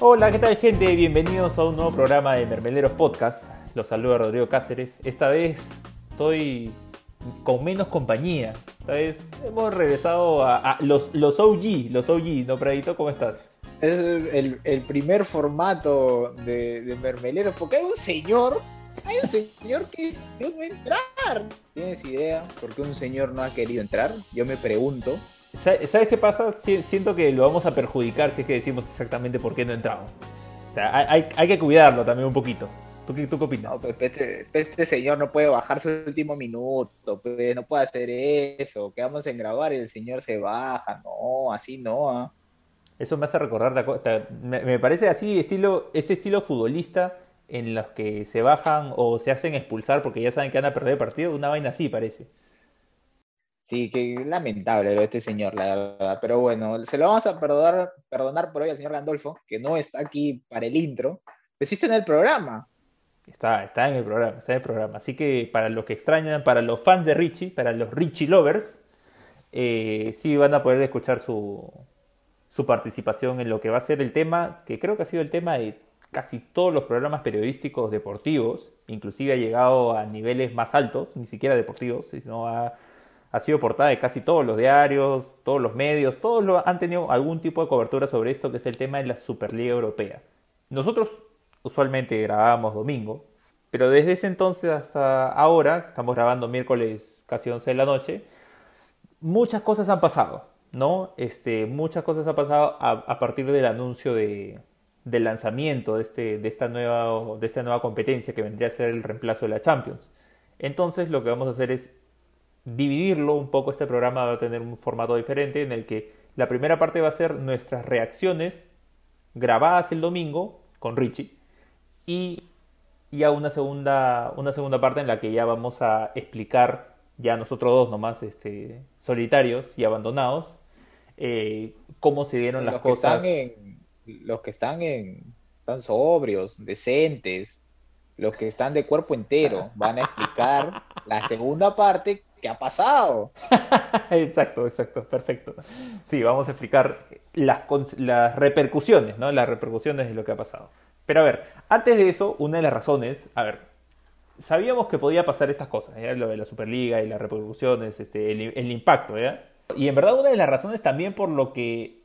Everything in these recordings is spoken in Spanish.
Hola, ¿qué tal gente? Bienvenidos a un nuevo programa de Mermeleros Podcast. Los saluda Rodrigo Cáceres. Esta vez estoy con menos compañía. Esta vez hemos regresado a, los, los OG, los OG, ¿no, Pradito? ¿Cómo estás? Es el, primer formato de, Mermeleros, porque hay un señor hay un señor que decidió no entrar. ¿Tienes idea por qué un señor no ha querido entrar? Yo me pregunto. ¿Sabes qué pasa? Siento que lo vamos a perjudicar si es que decimos exactamente por qué no entramos. O sea, hay, hay que cuidarlo también un poquito. ¿Tú, qué, tú qué opinas? No, pues, este, este, señor no puede bajar su último minuto, pues, no puede hacer eso. Quedamos en grabar y el señor se baja. No, así no. ¿ah? Eso me hace recordar, me, me parece así, estilo, este estilo futbolista en los que se bajan o se hacen expulsar porque ya saben que van a perder el partido, una vaina así parece. Sí, que lamentable lo de este señor, la verdad. Pero bueno, se lo vamos a perdonar, perdonar por hoy al señor Gandolfo, que no está aquí para el intro, pero en el programa. Está, está en el programa, está en el programa. Así que para los que extrañan, para los fans de Richie, para los Richie lovers, eh, sí van a poder escuchar su, su participación en lo que va a ser el tema, que creo que ha sido el tema de casi todos los programas periodísticos deportivos, inclusive ha llegado a niveles más altos, ni siquiera deportivos, sino ha, ha sido portada de casi todos los diarios, todos los medios, todos han tenido algún tipo de cobertura sobre esto, que es el tema de la Superliga Europea. Nosotros usualmente grabábamos domingo, pero desde ese entonces hasta ahora, estamos grabando miércoles casi 11 de la noche, muchas cosas han pasado, ¿no? Este, muchas cosas han pasado a partir del anuncio de, del lanzamiento de, este, de, esta nueva, de esta nueva competencia que vendría a ser el reemplazo de la Champions. Entonces lo que vamos a hacer es dividirlo un poco, este programa va a tener un formato diferente en el que la primera parte va a ser nuestras reacciones grabadas el domingo con Richie y ya una segunda, una segunda parte en la que ya vamos a explicar ya nosotros dos nomás este, solitarios y abandonados eh, cómo se dieron las cosas. los que están en están sobrios, decentes, los que están de cuerpo entero, van a explicar la segunda parte que ha pasado. exacto, exacto, perfecto. Sí, vamos a explicar las, las repercusiones, ¿no? Las repercusiones de lo que ha pasado. Pero a ver, antes de eso, una de las razones, a ver, sabíamos que podía pasar estas cosas, lo de la Superliga y las repercusiones, este, el, el impacto, ¿verdad? Y en verdad una de las razones también por lo que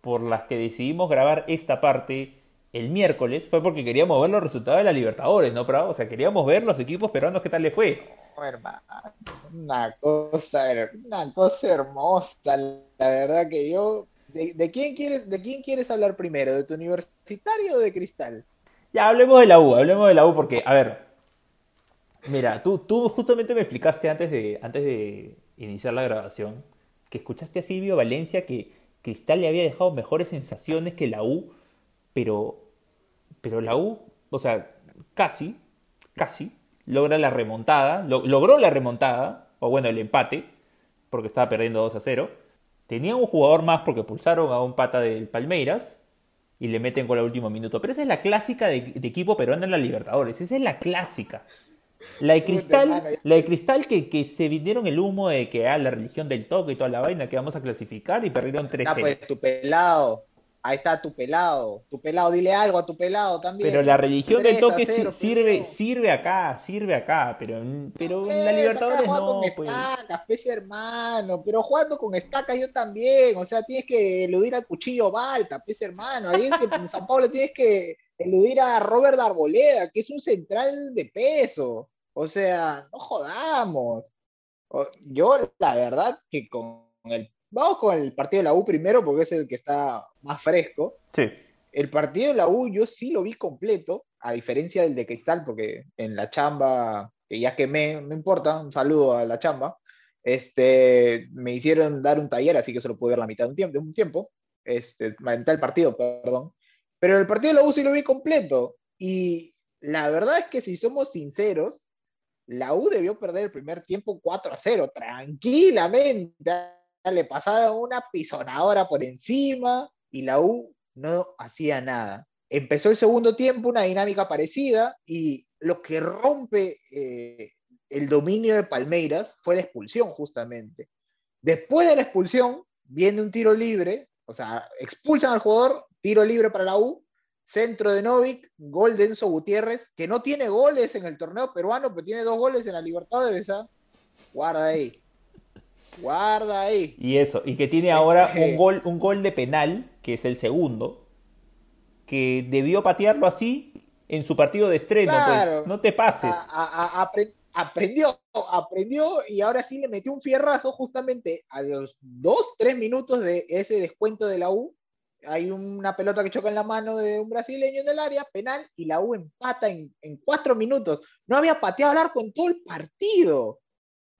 por las que decidimos grabar esta parte el miércoles fue porque queríamos ver los resultados de la Libertadores, ¿no, Prado? O sea, queríamos ver los equipos peruanos qué tal le fue. Hermano, una cosa, una cosa hermosa, la verdad que yo... ¿De, quién quieres, ¿De quién quieres hablar primero? ¿De tu universitario o de Cristal? Ya, hablemos de la U, hablemos de la U porque, a ver, mira, tú, tú justamente me explicaste antes de, antes de iniciar la grabación que escuchaste a Silvio Valencia que Cristal le había dejado mejores sensaciones que la U, pero, pero la U, o sea, casi, casi, logra la remontada, logró la remontada, o bueno, el empate, porque estaba perdiendo 2 a 0. Tenía un jugador más porque pulsaron a un pata del Palmeiras y le meten con el último minuto. Pero esa es la clásica de, de equipo peruano en la Libertadores, esa es la clásica. La de cristal, la de cristal que, que se vinieron el humo de que ah, la religión del toque y toda la vaina que vamos a clasificar y perdieron 3 Ah, pues tu pelado. Ahí está tu pelado. Tu pelado, dile algo a tu pelado también. Pero la religión del toque sirve, sirve acá, sirve acá, pero, pero en la Libertadores no. Con pues. Estacas, hermano. Pero jugando con estacas yo también. O sea, tienes que eludir al cuchillo Balta, pese hermano. Ahí en San Pablo tienes que eludir a Robert Arboleda, que es un central de peso. O sea, no jodamos. Yo, la verdad, que con el. Vamos con el partido de la U primero, porque es el que está más fresco. Sí. El partido de la U yo sí lo vi completo, a diferencia del de Cristal, porque en la chamba, que ya quemé, no importa, un saludo a la chamba, este, me hicieron dar un taller, así que solo pude ver la mitad de un tiempo, de un tiempo este, la mitad del partido, perdón. Pero el partido de la U sí lo vi completo. Y la verdad es que si somos sinceros, la U debió perder el primer tiempo 4 a 0, tranquilamente. Le pasaron una pisonadora por encima y la U no hacía nada. Empezó el segundo tiempo, una dinámica parecida, y lo que rompe eh, el dominio de Palmeiras fue la expulsión, justamente. Después de la expulsión, viene un tiro libre, o sea, expulsan al jugador, tiro libre para la U, centro de Novik, gol de Enzo Gutiérrez, que no tiene goles en el torneo peruano, pero tiene dos goles en la Libertadores. ¿ah? Guarda ahí. Guarda ahí. Y eso, y que tiene ahora un gol, un gol de penal, que es el segundo, que debió patearlo así en su partido de estreno. Pues. No te pases. aprendió, aprendió y ahora sí le metió un fierrazo justamente a los dos, tres minutos de ese descuento de la U. Hay una pelota que choca en la mano de un brasileño en el área, penal, y la U empata en, en cuatro minutos. No había pateado al arco en todo el partido.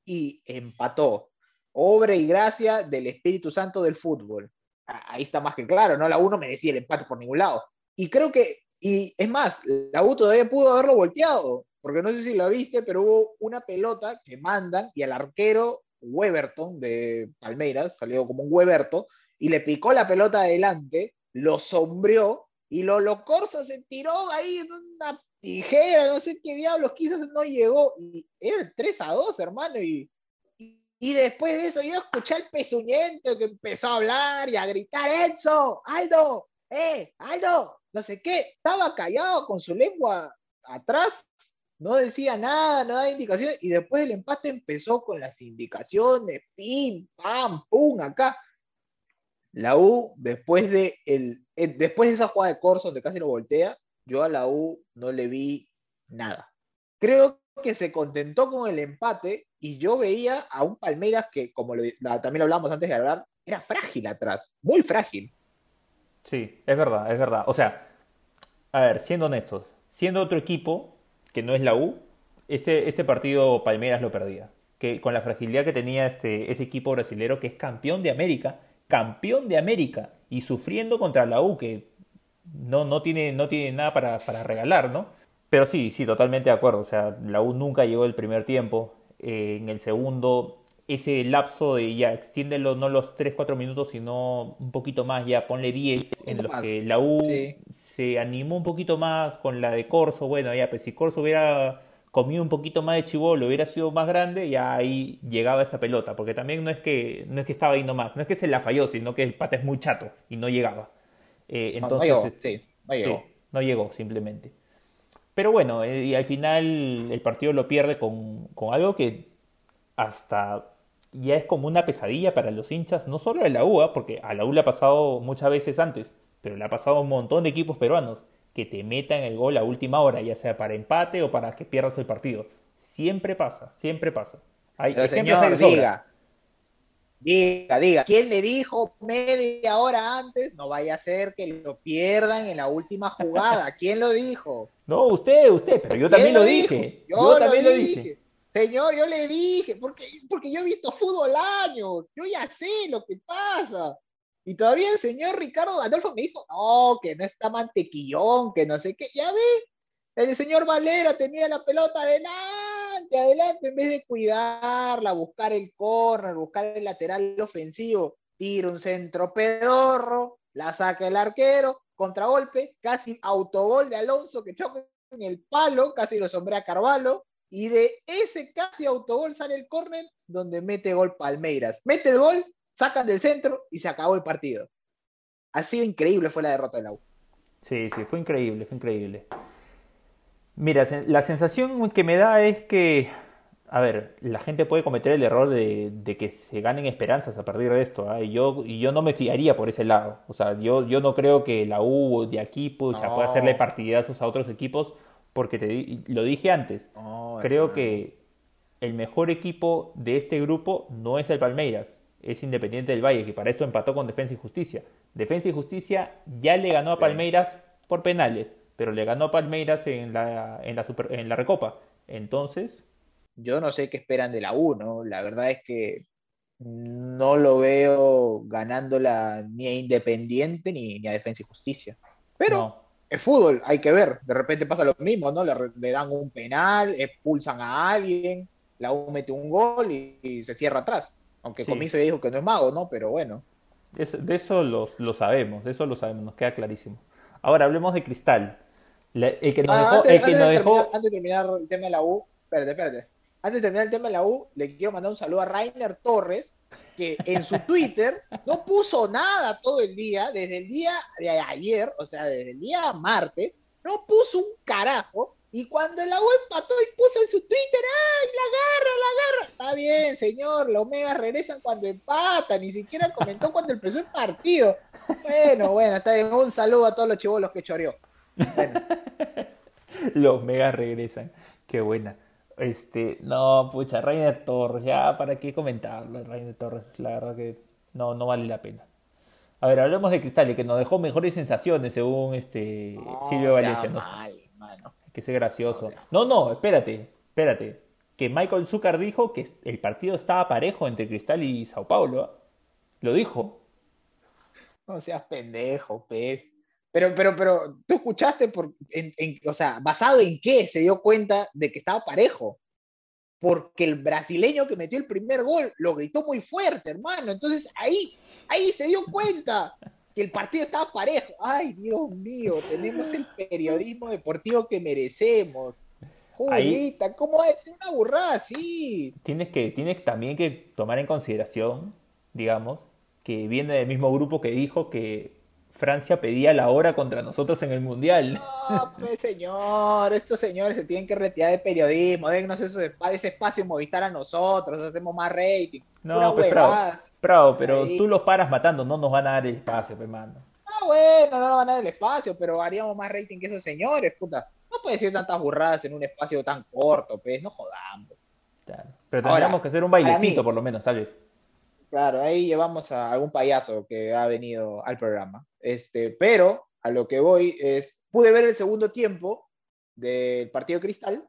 Y empató obra y gracia del Espíritu Santo del fútbol. Ahí está más que claro, ¿no? La U no decía el empate por ningún lado. Y creo que, y es más, la U todavía pudo haberlo volteado, porque no sé si lo viste, pero hubo una pelota que mandan y al arquero Weberton de Palmeiras, salió como un Weberto, y le picó la pelota adelante, lo sombreó y lo Corso se tiró ahí en una tijera, no sé qué diablos quiso, no llegó. Y era 3 a 2, hermano, y y después de eso yo escuché al pezuñento que empezó a hablar y a gritar, Enzo, Aldo, eh, Aldo, no sé qué. Estaba callado con su lengua atrás, no decía nada, no daba indicaciones. Y después el empate empezó con las indicaciones, pim, pam, pum, acá. La U, después de, el, eh, después de esa jugada de Corso donde casi lo voltea, yo a la U no le vi nada. Creo que se contentó con el empate y yo veía a un Palmeiras que, como también lo hablamos antes de hablar, era frágil atrás, muy frágil. Sí, es verdad, es verdad. O sea, a ver, siendo honestos, siendo otro equipo que no es la U, este, este partido Palmeiras lo perdía. Que con la fragilidad que tenía este, ese equipo brasilero que es campeón de América, campeón de América, y sufriendo contra la U, que no, no, tiene, no tiene nada para, para regalar, ¿no? Pero sí, sí, totalmente de acuerdo. O sea, la U nunca llegó el primer tiempo. Eh, en el segundo, ese lapso de ya, extiéndelo no los 3-4 minutos, sino un poquito más, ya ponle 10, en los que la U se animó un poquito más con la de Corso. Bueno, ya, pues si Corso hubiera comido un poquito más de chivolo, hubiera sido más grande, ya ahí llegaba esa pelota. Porque también no es que, no es que estaba ahí nomás, no es que se la falló, sino que el pata es muy chato y no llegaba. Eh, entonces, no, este, llegó, no llegó simplemente. Pero bueno, eh, y al final el partido lo pierde con, algo que hasta ya es como una pesadilla para los hinchas, no solo de la U, porque a la U le ha pasado muchas veces antes, pero le ha pasado a un montón de equipos peruanos que te metan el gol a última hora, ya sea para empate o para que pierdas el partido. Siempre pasa, siempre pasa. Hay ejemplos diga, Diga, diga, ¿quién le dijo media hora antes? No vaya a ser que lo pierdan en la última jugada. ¿Quién lo dijo? No, usted, usted, pero yo también lo dije. Yo, también lo dije. Señor, yo le dije, porque, porque yo he visto fútbol años, yo ya sé lo que pasa. Y todavía el señor Ricardo Adolfo me dijo, no, que no está mantequillón, que no sé qué. Ya ve, el señor Valera tenía la pelota de nada adelante, en vez de cuidarla, buscar el corner, buscar el lateral ofensivo, tira un centro pedorro, la saca el arquero, contragolpe, casi autogol de Alonso que choca en el palo, casi lo sombrea Carvalho, y de ese casi autogol sale el córner donde mete gol Palmeiras. Mete el gol, sacan del centro y se acabó el partido. Ha sido increíble fue la derrota del U. Sí, sí, fue increíble, fue increíble. Mira, la sensación que me da es que, a ver, la gente puede cometer el error de, que se ganen esperanzas a partir de esto, ¿ah? y, yo, y yo no me fiaría por ese lado. O sea, yo, yo no creo que la U de aquí pucha, pueda hacerle partidazos a otros equipos, porque te, lo dije antes. creo que el mejor equipo de este grupo no es el Palmeiras, es Independiente del Valle, que para esto empató con Defensa y Justicia. Defensa y Justicia ya le ganó a Palmeiras por penales pero le ganó Palmeiras en la, en la, en la Recopa. Entonces... Yo no sé qué esperan de la U, ¿no? La verdad es que no lo veo ganándola ni a Independiente ni, a Defensa y Justicia. Pero es fútbol, hay que ver. De repente pasa lo mismo, ¿no? Le, dan un penal, expulsan a alguien, la U mete un gol y, se cierra atrás. Aunque sí. se dijo que no es mago, ¿no? Pero bueno. de eso lo, lo sabemos, de eso lo sabemos, nos queda clarísimo. Ahora hablemos de Cristal el que nos ah, dejó. Antes, de Terminar, antes de terminar el tema de la U, espérate, espérate. Antes de terminar el tema de la U, le quiero mandar un saludo a Rainer Torres, que en su Twitter no puso nada todo el día, desde el día de ayer, o sea, desde el día martes, no puso un carajo. Y cuando la U empató y puso en su Twitter, ¡ay, la garra, la garra! Está bien, señor, los Omegas regresan cuando empatan, ni siquiera comentó cuando empezó el partido. Bueno, bueno, está bien. Un saludo a todos los chivolos que choreó. los Megas regresan. Qué buena. Este, no, pucha, Rainer Torres, ya, ¿para qué comentarlo? Rainer Torres, la verdad que no, no vale la pena. A ver, hablemos de Cristal, que nos dejó mejores sensaciones según este Silvio Valencia. Que sea gracioso. No, no, espérate, espérate. Que Michael Zucker dijo que el partido estaba parejo entre Cristal y Sao Paulo. ¿ah? Lo dijo. No seas pendejo, pez. Pero, pero, pero, tú escuchaste, por, o sea, ¿basado en qué se dio cuenta de que estaba parejo? Porque el brasileño que metió el primer gol lo gritó muy fuerte, hermano. Entonces ahí, ahí se dio cuenta que el partido estaba parejo. Ay, Dios mío, tenemos el periodismo deportivo que merecemos. Julita, ¿cómo es una burrada así? Tienes que, tienes también que tomar en consideración, digamos, que viene del mismo grupo que dijo que Francia pedía la hora contra nosotros en el Mundial. No, pues señor, estos señores se tienen que retirar de periodismo, dennos ese, espacio Movistar a nosotros, hacemos más rating. No, pues bravo, pero tú los paras matando, no nos van a dar el espacio, hermano. Ah, bueno, no nos van a dar el espacio, pero haríamos más rating que esos señores, puta. No puede ser tantas burradas en un espacio tan corto, pues, no jodamos. Pero tendríamos que hacer un bailecito, por lo menos, tal vez. Claro, ahí llevamos a algún payaso que ha venido al programa. Este, pero a lo que voy es, pude ver el segundo tiempo del partido Cristal.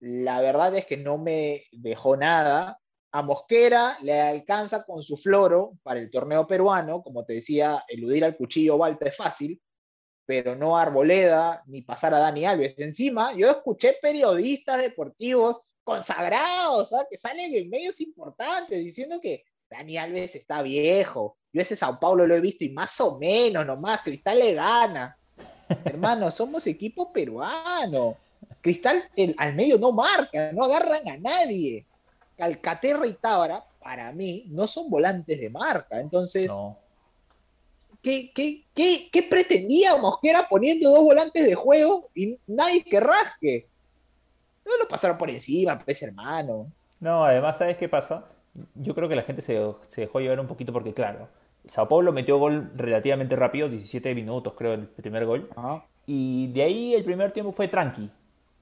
La verdad es que no me dejó nada. A Mosquera le alcanza con su floro para el torneo peruano. Como te decía, eludir al cuchillo Valpe es fácil, pero no Arboleda ni pasar a Dani Alves. Encima, yo escuché periodistas deportivos consagrados, ¿ah? que salen en medios importantes diciendo que Dani Alves está viejo. Yo ese Sao Paulo lo he visto y más o menos nomás, Cristal le gana. Hermano, somos equipo peruano. Cristal al medio no marca, no agarran a nadie. Calcaterra y Tábara, para mí, no son volantes de marca. Entonces, ¿qué, qué, pretendía Mosquera poniendo dos volantes de juego y nadie que rasque? No lo pasaron por encima, pues hermano. No, además, ¿sabes qué pasa? Yo creo que la gente se, dejó llevar un poquito porque, claro, Sao Paulo metió gol relativamente rápido, 17 minutos creo el primer gol. Y de ahí el primer tiempo fue tranqui.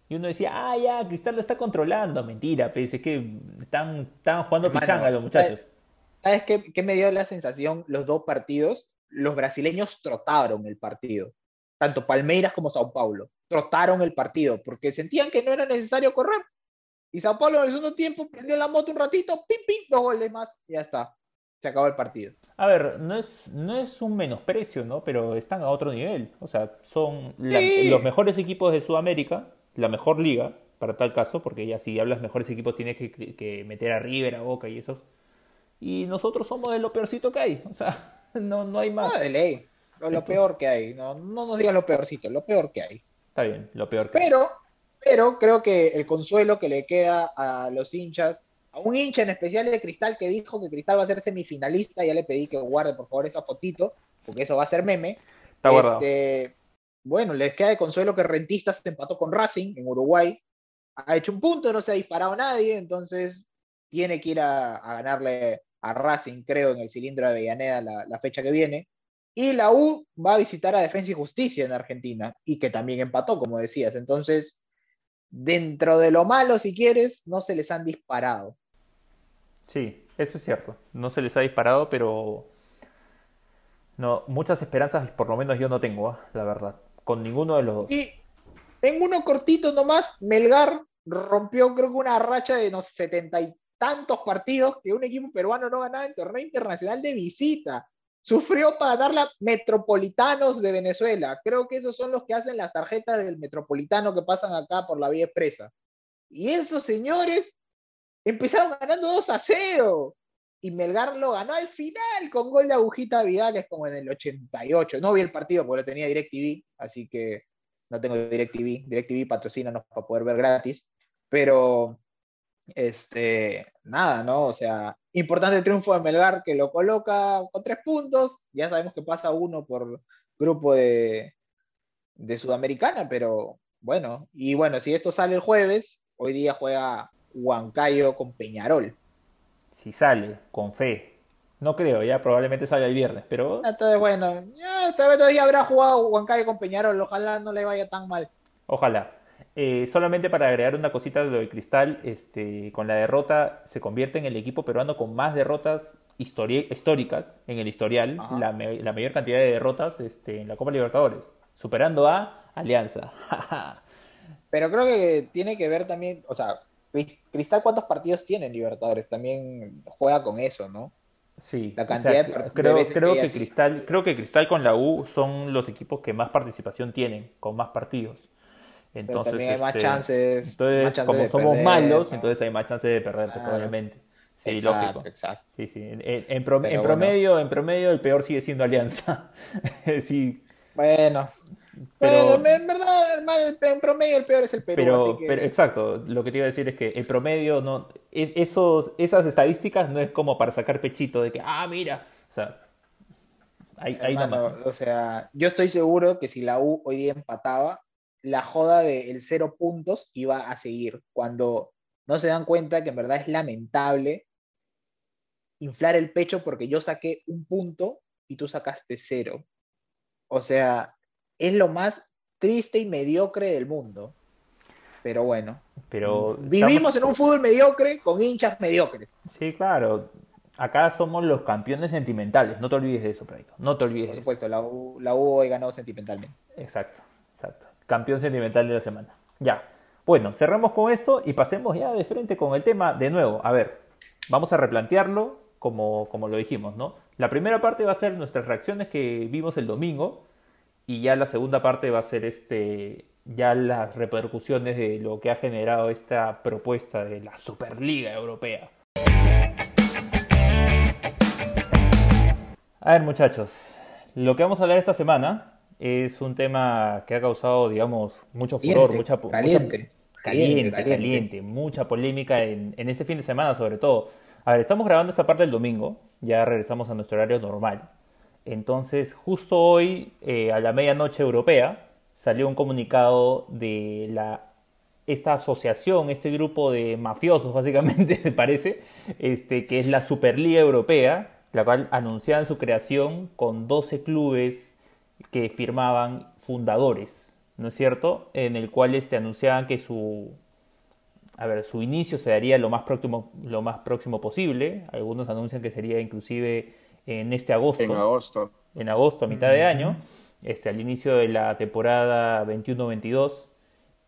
Y uno decía, ah, ya, Cristal lo está controlando. Mentira, pues es que están, están jugando pichanga los muchachos. ¿Sabes qué, qué me dio la sensación los dos partidos? Los brasileños trotaron el partido. Tanto Palmeiras como Sao Paulo. Trotaron el partido porque sentían que no era necesario correr. Y Sao Paulo en el segundo tiempo prendió la moto un ratito, pim, pim, dos goles más, y ya está. Se acabó el partido. A ver, no es, no es un menosprecio, ¿no? Pero están a otro nivel. O sea, son los mejores equipos de Sudamérica, la mejor liga, para tal caso, porque ya si hablas mejores equipos tienes que, meter a River, a Boca y esos. Y nosotros somos de lo peorcito que hay. O sea, no, no hay más. No, de ley. Lo, peor que hay. No, no nos digas lo peorcito, lo peor que hay. Está bien, lo peor que Pero, pero creo que el consuelo que le queda a los hinchas, a un hincha en especial de Cristal que dijo que Cristal va a ser semifinalista, ya le pedí que guarde por favor esa fotito, porque eso va a ser meme. Está este, bueno, les queda de consuelo que Rentistas se empató con Racing en Uruguay. Ha hecho un punto, no se ha disparado nadie, entonces tiene que ir a, ganarle a Racing, creo, en el cilindro de Avellaneda la, la, fecha que viene. Y la U va a visitar a Defensa y Justicia en Argentina, y que también empató, como decías. Entonces, dentro de lo malo, si quieres, no se les han disparado. Sí, eso es cierto. No se les ha disparado, pero no, muchas esperanzas, por lo menos yo no tengo, ¿ah? la verdad, con ninguno de los dos. Y en uno cortito nomás, Melgar rompió creo que una racha de no setenta y tantos partidos que un equipo peruano no ganaba en torneo internacional de visita sufrió para darla Metropolitanos de Venezuela. Creo que esos son los que hacen las tarjetas del Metropolitano que pasan acá por la vía expresa. Y esos señores empezaron ganando 2 a 0. Y Melgar lo ganó al final con gol de agujita Vidales como en el 88. No vi el partido porque lo tenía DirecTV, así que no tengo DirecTV. DirecTV patrocínanos para poder ver gratis. Pero Este, nada, ¿no? O sea, importante el triunfo de Melgar que lo coloca con tres puntos. Ya sabemos que pasa uno por grupo de, de Sudamericana, pero bueno, y bueno, si esto sale el jueves, hoy día juega Huancayo con Peñarol. Si sale, con fe. No creo, ya probablemente salga el viernes, pero... Entonces, bueno, ya todavía habrá jugado Huancayo con Peñarol, ojalá no le vaya tan mal. Ojalá. Eh, solamente para agregar una cosita de lo de Cristal, este, con la derrota se convierte en el equipo peruano con más derrotas históricas en el historial, la, mayor cantidad de derrotas este, en la Copa Libertadores, superando a Alianza. Pero creo que tiene que ver también, o sea, Cristal cuántos partidos tiene en Libertadores, también juega con eso, ¿no? Sí, la cantidad de, creo, creo que, Cristal, creo que Cristal con la U son los equipos que más participación tienen, con más partidos. Entonces, también hay más este, chances. Entonces, como somos malos, entonces hay más chances de perder, probablemente. Sí, lógico. Exacto. Sí, sí. En, promedio, en promedio, el peor sigue siendo Alianza. sí. Bueno, pero, en verdad, en promedio el peor es el Perú. Pero, exacto, lo que te iba a decir es que el promedio, no esos, esas estadísticas no es como para sacar pechito de que, ah, mira, o sea, hay, O sea, yo estoy seguro que si la U hoy día empataba, la joda del cero puntos iba a seguir. Cuando no se dan cuenta que en verdad es lamentable inflar el pecho porque yo saqué un punto y tú sacaste cero. O sea, es lo más triste y mediocre del mundo. Pero bueno. Pero vivimos en un fútbol mediocre con hinchas mediocres. Sí, claro. Acá somos los campeones sentimentales. No te olvides de eso, Praito. No te olvides. Por supuesto, la U, la U hoy ganó sentimentalmente. Exacto. Campeón sentimental de la semana. Ya. Bueno, cerramos con esto y pasemos ya de frente con el tema de nuevo. A ver, vamos a replantearlo como, como lo dijimos, ¿no? La primera parte va a ser nuestras reacciones que vimos el domingo y ya la segunda parte va a ser este ya las repercusiones de lo que ha generado esta propuesta de la Superliga Europea. A ver muchachos, lo que vamos a hablar esta semana es un tema que ha causado, digamos, mucho furor, mucha, caliente, caliente, caliente, mucha polémica en, en ese fin de semana sobre todo. A ver, estamos grabando esta parte el domingo, ya regresamos a nuestro horario normal. Entonces, justo hoy, eh, a la medianoche europea, salió un comunicado de la, esta asociación, este grupo de mafiosos, básicamente, se parece, este, que es la Superliga Europea, la cual anunciaban su creación con 12 clubes que firmaban fundadores, ¿no es cierto? En el cual este, anunciaban que su, a ver, su inicio se daría lo más próximo, lo más próximo posible. Algunos anuncian que sería inclusive en este agosto. En agosto. En agosto, a mitad de año, este, al inicio de la temporada 21-22,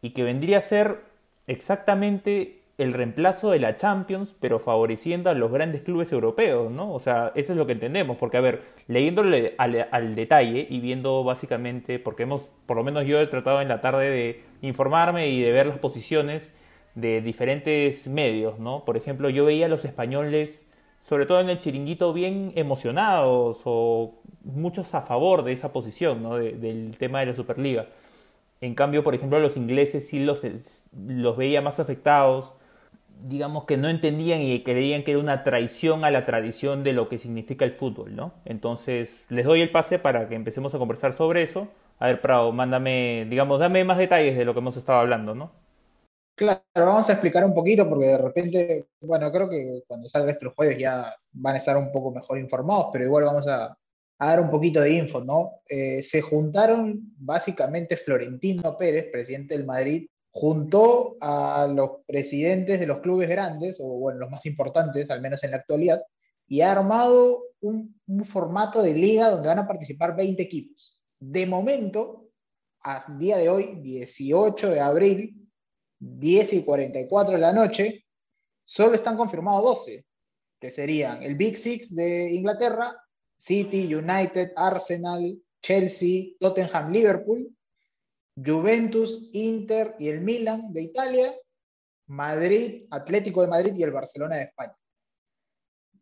y que vendría a ser exactamente el reemplazo de la Champions, pero favoreciendo a los grandes clubes europeos, ¿no? O sea, eso es lo que entendemos, porque a ver, leyéndole al, al, detalle y viendo básicamente, porque hemos, por lo menos yo he tratado en la tarde de informarme y de ver las posiciones de diferentes medios, ¿no? Por ejemplo, yo veía a los españoles sobre todo en el chiringuito, bien emocionados o muchos a favor de esa posición, ¿no? del tema de la Superliga. En cambio, por ejemplo, los ingleses sí los, los veía más afectados, digamos que no entendían y creían que era una traición a la tradición de lo que significa el fútbol, ¿no? Entonces, les doy el pase para que empecemos a conversar sobre eso. A ver, Prado, mándame, digamos, dame más detalles de lo que hemos estado hablando, ¿no? Claro, vamos a explicar un poquito porque de repente, bueno, creo que cuando salga estos jueves ya van a estar un poco mejor informados, pero igual vamos a, dar un poquito de info, ¿no? Eh, se juntaron básicamente Florentino Pérez, presidente del Madrid, juntó a los presidentes de los clubes grandes, o bueno, los más importantes, al menos en la actualidad, y ha armado un, un formato de liga donde van a participar 20 equipos. De momento, a día de hoy, 18 de abril, 10 y 44 de la noche, solo están confirmados 12, que serían el Big Six de Inglaterra, City, United, Arsenal, Chelsea, Tottenham, Liverpool, Juventus, Inter y el Milan de Italia, Madrid, Atlético de Madrid y el Barcelona de España.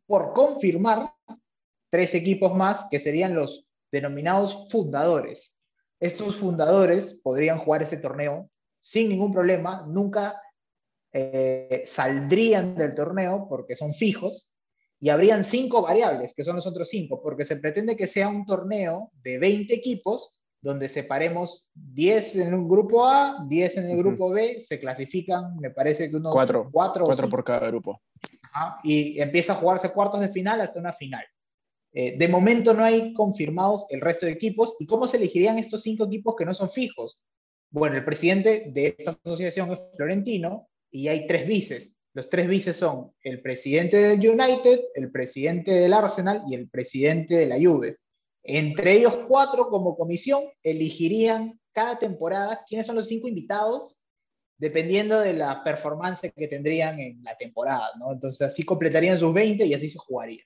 Por confirmar, tres equipos más que serían los denominados fundadores. Estos fundadores podrían jugar ese torneo sin ningún problema, nunca eh, saldrían del torneo porque son fijos y habrían cinco variables, que son los otros cinco, porque se pretende que sea un torneo de 20 equipos donde separemos 10 en un grupo A, 10 en el grupo B, se clasifican, me parece que unos cuatro, cuatro, cuatro por cada grupo. y empieza a jugarse cuartos de final hasta una final. Eh, de momento no hay confirmados el resto de equipos. ¿Y cómo se elegirían estos cinco equipos que no son fijos? Bueno, el presidente de esta asociación es Florentino y hay tres vices. Los tres vices son el presidente del United, el presidente del Arsenal y el presidente de la Juve. Entre ellos cuatro, como comisión, elegirían cada temporada quiénes son los cinco invitados dependiendo de la performance que tendrían en la temporada, ¿no? Entonces así completarían sus 20 y así se jugaría.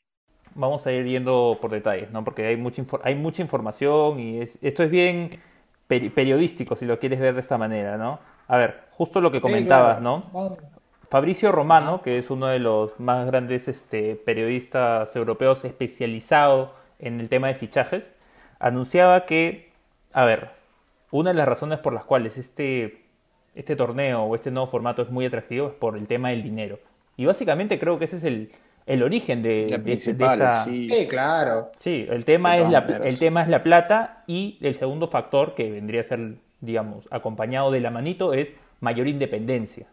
Vamos a ir yendo por detalles, ¿no? Porque hay mucha, hay mucha información y esto es bien periodístico, si lo quieres ver de esta manera, ¿no? A ver, justo lo que comentabas, ¿no? Fabricio Romano, que es uno de los más grandes este, periodistas europeos especializado en el tema de fichajes, anunciaba que, a ver, una de las razones por las cuales este, este torneo o este nuevo formato es muy atractivo es por el tema del dinero. Y básicamente creo que ese es el, el origen de, de, esta... Sí. claro. Sí, el tema, es la, el tema es la plata y el segundo factor que vendría a ser, digamos, acompañado de la manito es mayor independencia.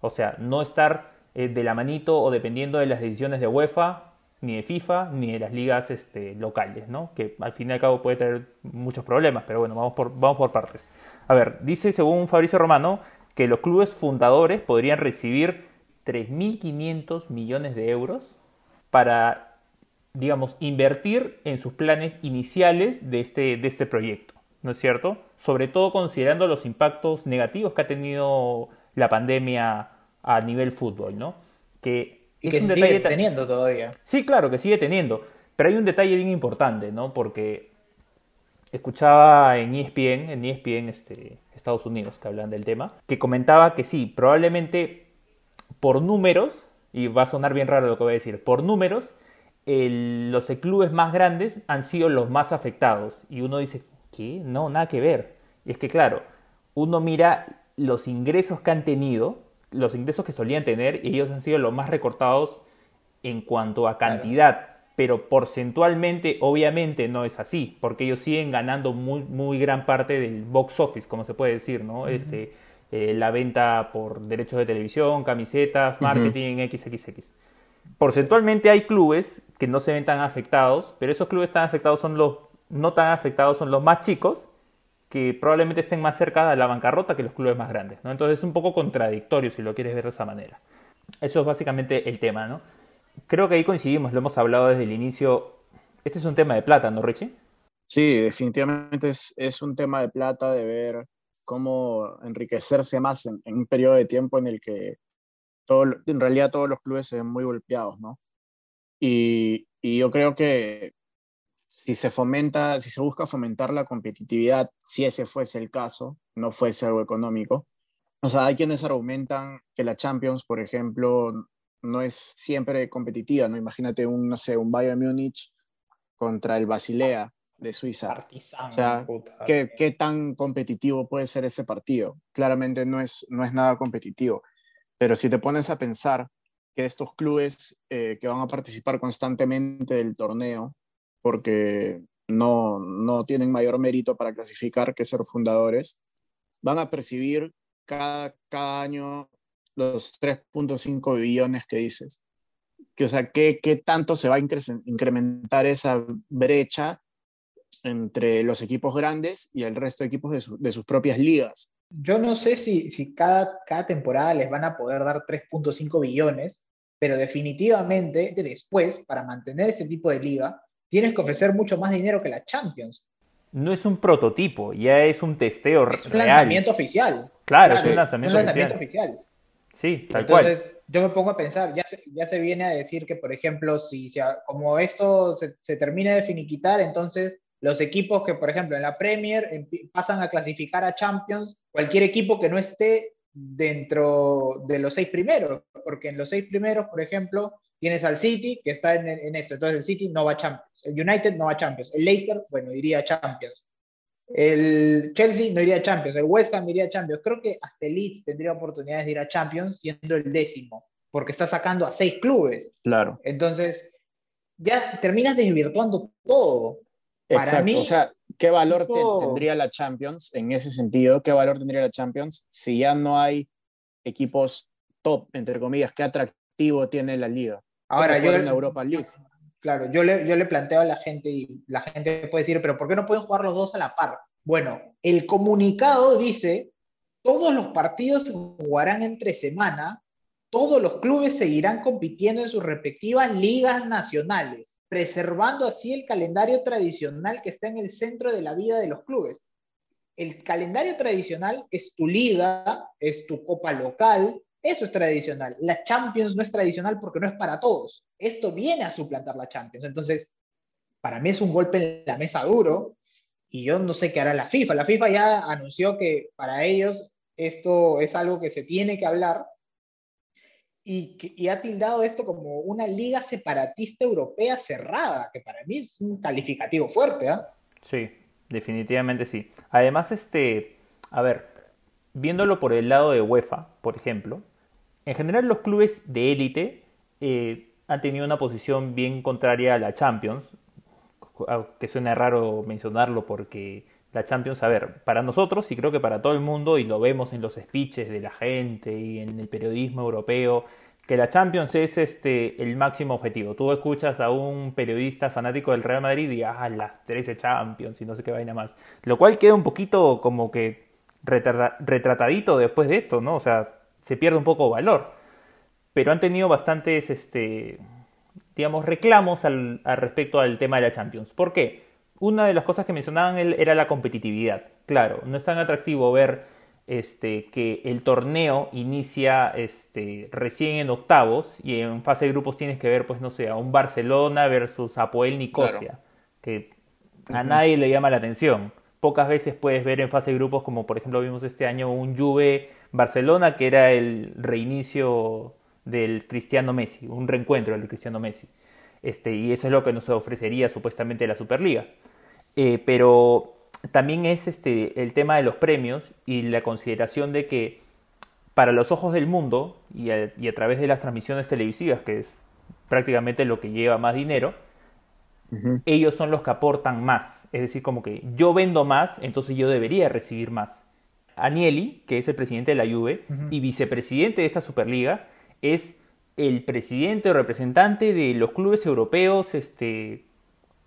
O sea, no estar eh, de la manito o dependiendo de las decisiones de UEFA, ni de FIFA, ni de las ligas este, locales, ¿no? Que al fin y al cabo puede tener muchos problemas, pero bueno, vamos por, vamos por partes. A ver, dice según Fabricio Romano que los clubes fundadores podrían recibir 3.500 millones de euros para, digamos, invertir en sus planes iniciales de este, de este proyecto, ¿no es cierto? Sobre todo considerando los impactos negativos que ha tenido la pandemia a nivel fútbol, ¿no? Que y que sigue teniendo todavía. Sí, claro, que sigue teniendo. Pero hay un detalle bien importante, ¿no? Porque escuchaba en ESPN, en ESPN este, Estados Unidos, que hablan del tema, que comentaba que sí, probablemente por números, y va a sonar bien raro lo que voy a decir, por números, los clubes más grandes han sido los más afectados. Y uno dice, ¿qué? No, nada que ver. Y es que, claro, uno mira los ingresos que han tenido, los ingresos que solían tener, y ellos han sido los más recortados en cuanto a cantidad. Pero porcentualmente, obviamente, no es así, porque ellos siguen ganando muy, muy gran parte del box office, como se puede decir, ¿no? este, eh, la venta por derechos de televisión, camisetas, marketing, XXX. Porcentualmente hay clubes que no se ven tan afectados, pero esos clubes tan afectados son los no tan afectados son los más chicos que probablemente estén más cerca de la bancarrota que los clubes más grandes, ¿no? Entonces es un poco contradictorio si lo quieres ver de esa manera. Eso es básicamente el tema, ¿no? Creo que ahí coincidimos, lo hemos hablado desde el inicio. Este es un tema de plata, ¿no, Richie? Sí, definitivamente es, un tema de plata, de ver cómo enriquecerse más en, un periodo de tiempo en el que todo, en realidad todos los clubes se ven muy golpeados, ¿no? Y yo creo que si se fomenta, si se busca fomentar la competitividad, si ese fuese el caso, no fuese algo económico. O sea, hay quienes argumentan que la Champions, por ejemplo, no es siempre competitiva, ¿no? Imagínate un, no sé, un Bayern Múnich contra el Basilea de Suiza. o sea, ¿qué, ¿qué, tan competitivo puede ser ese partido? Claramente no es, no es nada competitivo, pero si te pones a pensar que estos clubes eh, que van a participar constantemente del torneo, porque no, no tienen mayor mérito para clasificar que ser fundadores, van a percibir cada, cada año los 3.5 billones que dices. Que, o sea, ¿qué, ¿qué tanto se va a incrementar esa brecha entre los equipos grandes y el resto de equipos de, de sus propias ligas. Yo no sé si, si cada, cada temporada les van a poder dar 3.5 billones, pero definitivamente después, para mantener ese tipo de liga, tienes que ofrecer mucho más dinero que la Champions. No es un prototipo, ya es un testeo es un lanzamiento oficial. Claro, es un lanzamiento, oficial. Sí, tal Entonces, yo me pongo a pensar, ya se, ya se viene a decir que, por ejemplo, si, como esto se, se termina de finiquitar, entonces los equipos que, por ejemplo, en la Premier pasan a clasificar a Champions, cualquier equipo que no esté dentro de los seis primeros, porque en los seis primeros, por ejemplo, tienes al City, que está en, esto, entonces el City no va a Champions, el United no va a Champions, el Leicester, bueno, iría a Champions. el Chelsea no iría a Champions, el West Ham iría a Champions. Creo que hasta el Leeds tendría oportunidades de ir a Champions siendo el décimo, porque está sacando a seis clubes. Claro. Entonces, ya terminas desvirtuando todo. Exacto. o sea, ¿qué valor tendría la Champions en ese sentido? ¿Qué valor tendría la Champions si ya no hay equipos top, entre comillas? ¿Qué atractivo tiene la liga? Ahora, yo. En Europa League. Claro, yo le, yo le planteo a la gente y la gente puede decir, pero ¿por qué no pueden jugar los dos a la par? Bueno, el comunicado dice, todos los partidos se jugarán entre semana, todos los clubes seguirán compitiendo en sus respectivas ligas nacionales, preservando así el calendario tradicional que está en el centro de la vida de los clubes. El calendario tradicional es tu liga, es tu copa local, eso es tradicional. La Champions no es tradicional porque no es para todos. Esto viene a suplantar la Champions. Entonces, para mí es un golpe en la mesa duro y yo no sé qué hará la FIFA. La FIFA ya anunció que para ellos esto es algo que se tiene que hablar y, ha tildado esto como una liga separatista europea cerrada, que para mí es un calificativo fuerte. ¿ah? Sí, definitivamente sí. Además, este, a ver, viéndolo por el lado de UEFA, por ejemplo, en general los clubes de élite eh, han tenido una posición bien contraria a la Champions, que suena raro mencionarlo porque la Champions, a ver, para nosotros y creo que para todo el mundo, y lo vemos en los speeches de la gente y en el periodismo europeo, que la Champions es este, el máximo objetivo. Tú escuchas a un periodista fanático del Real Madrid y, ah, las 13 Champions y no sé qué vaina más. Lo cual queda un poquito como que retratadito después de esto, ¿no? O sea, se pierde un poco valor. Pero han tenido bastantes, este, digamos, reclamos al, respecto al tema de la Champions. ¿Por qué? Una de las cosas que mencionaban él era la competitividad. Claro, no es tan atractivo ver este, que el torneo inicia este, recién en octavos y en fase de grupos tienes que ver, pues no sé, a un Barcelona versus Apoel Nicosia, que a nadie le llama la atención. Pocas veces puedes ver en fase de grupos, como por ejemplo vimos este año un Juve Barcelona, que era el reinicio del Cristiano Messi, un reencuentro del Cristiano Messi. Este, y eso es lo que nos ofrecería supuestamente la Superliga. Eh, pero también es este, el tema de los premios y la consideración de que para los ojos del mundo y a, y a través de las transmisiones televisivas, que es prácticamente lo que lleva más dinero, ellos son los que aportan más. Es decir, como que yo vendo más, entonces yo debería recibir más. Anieli, que es el presidente de la Juve y vicepresidente de esta Superliga, es el presidente o representante de los clubes europeos este,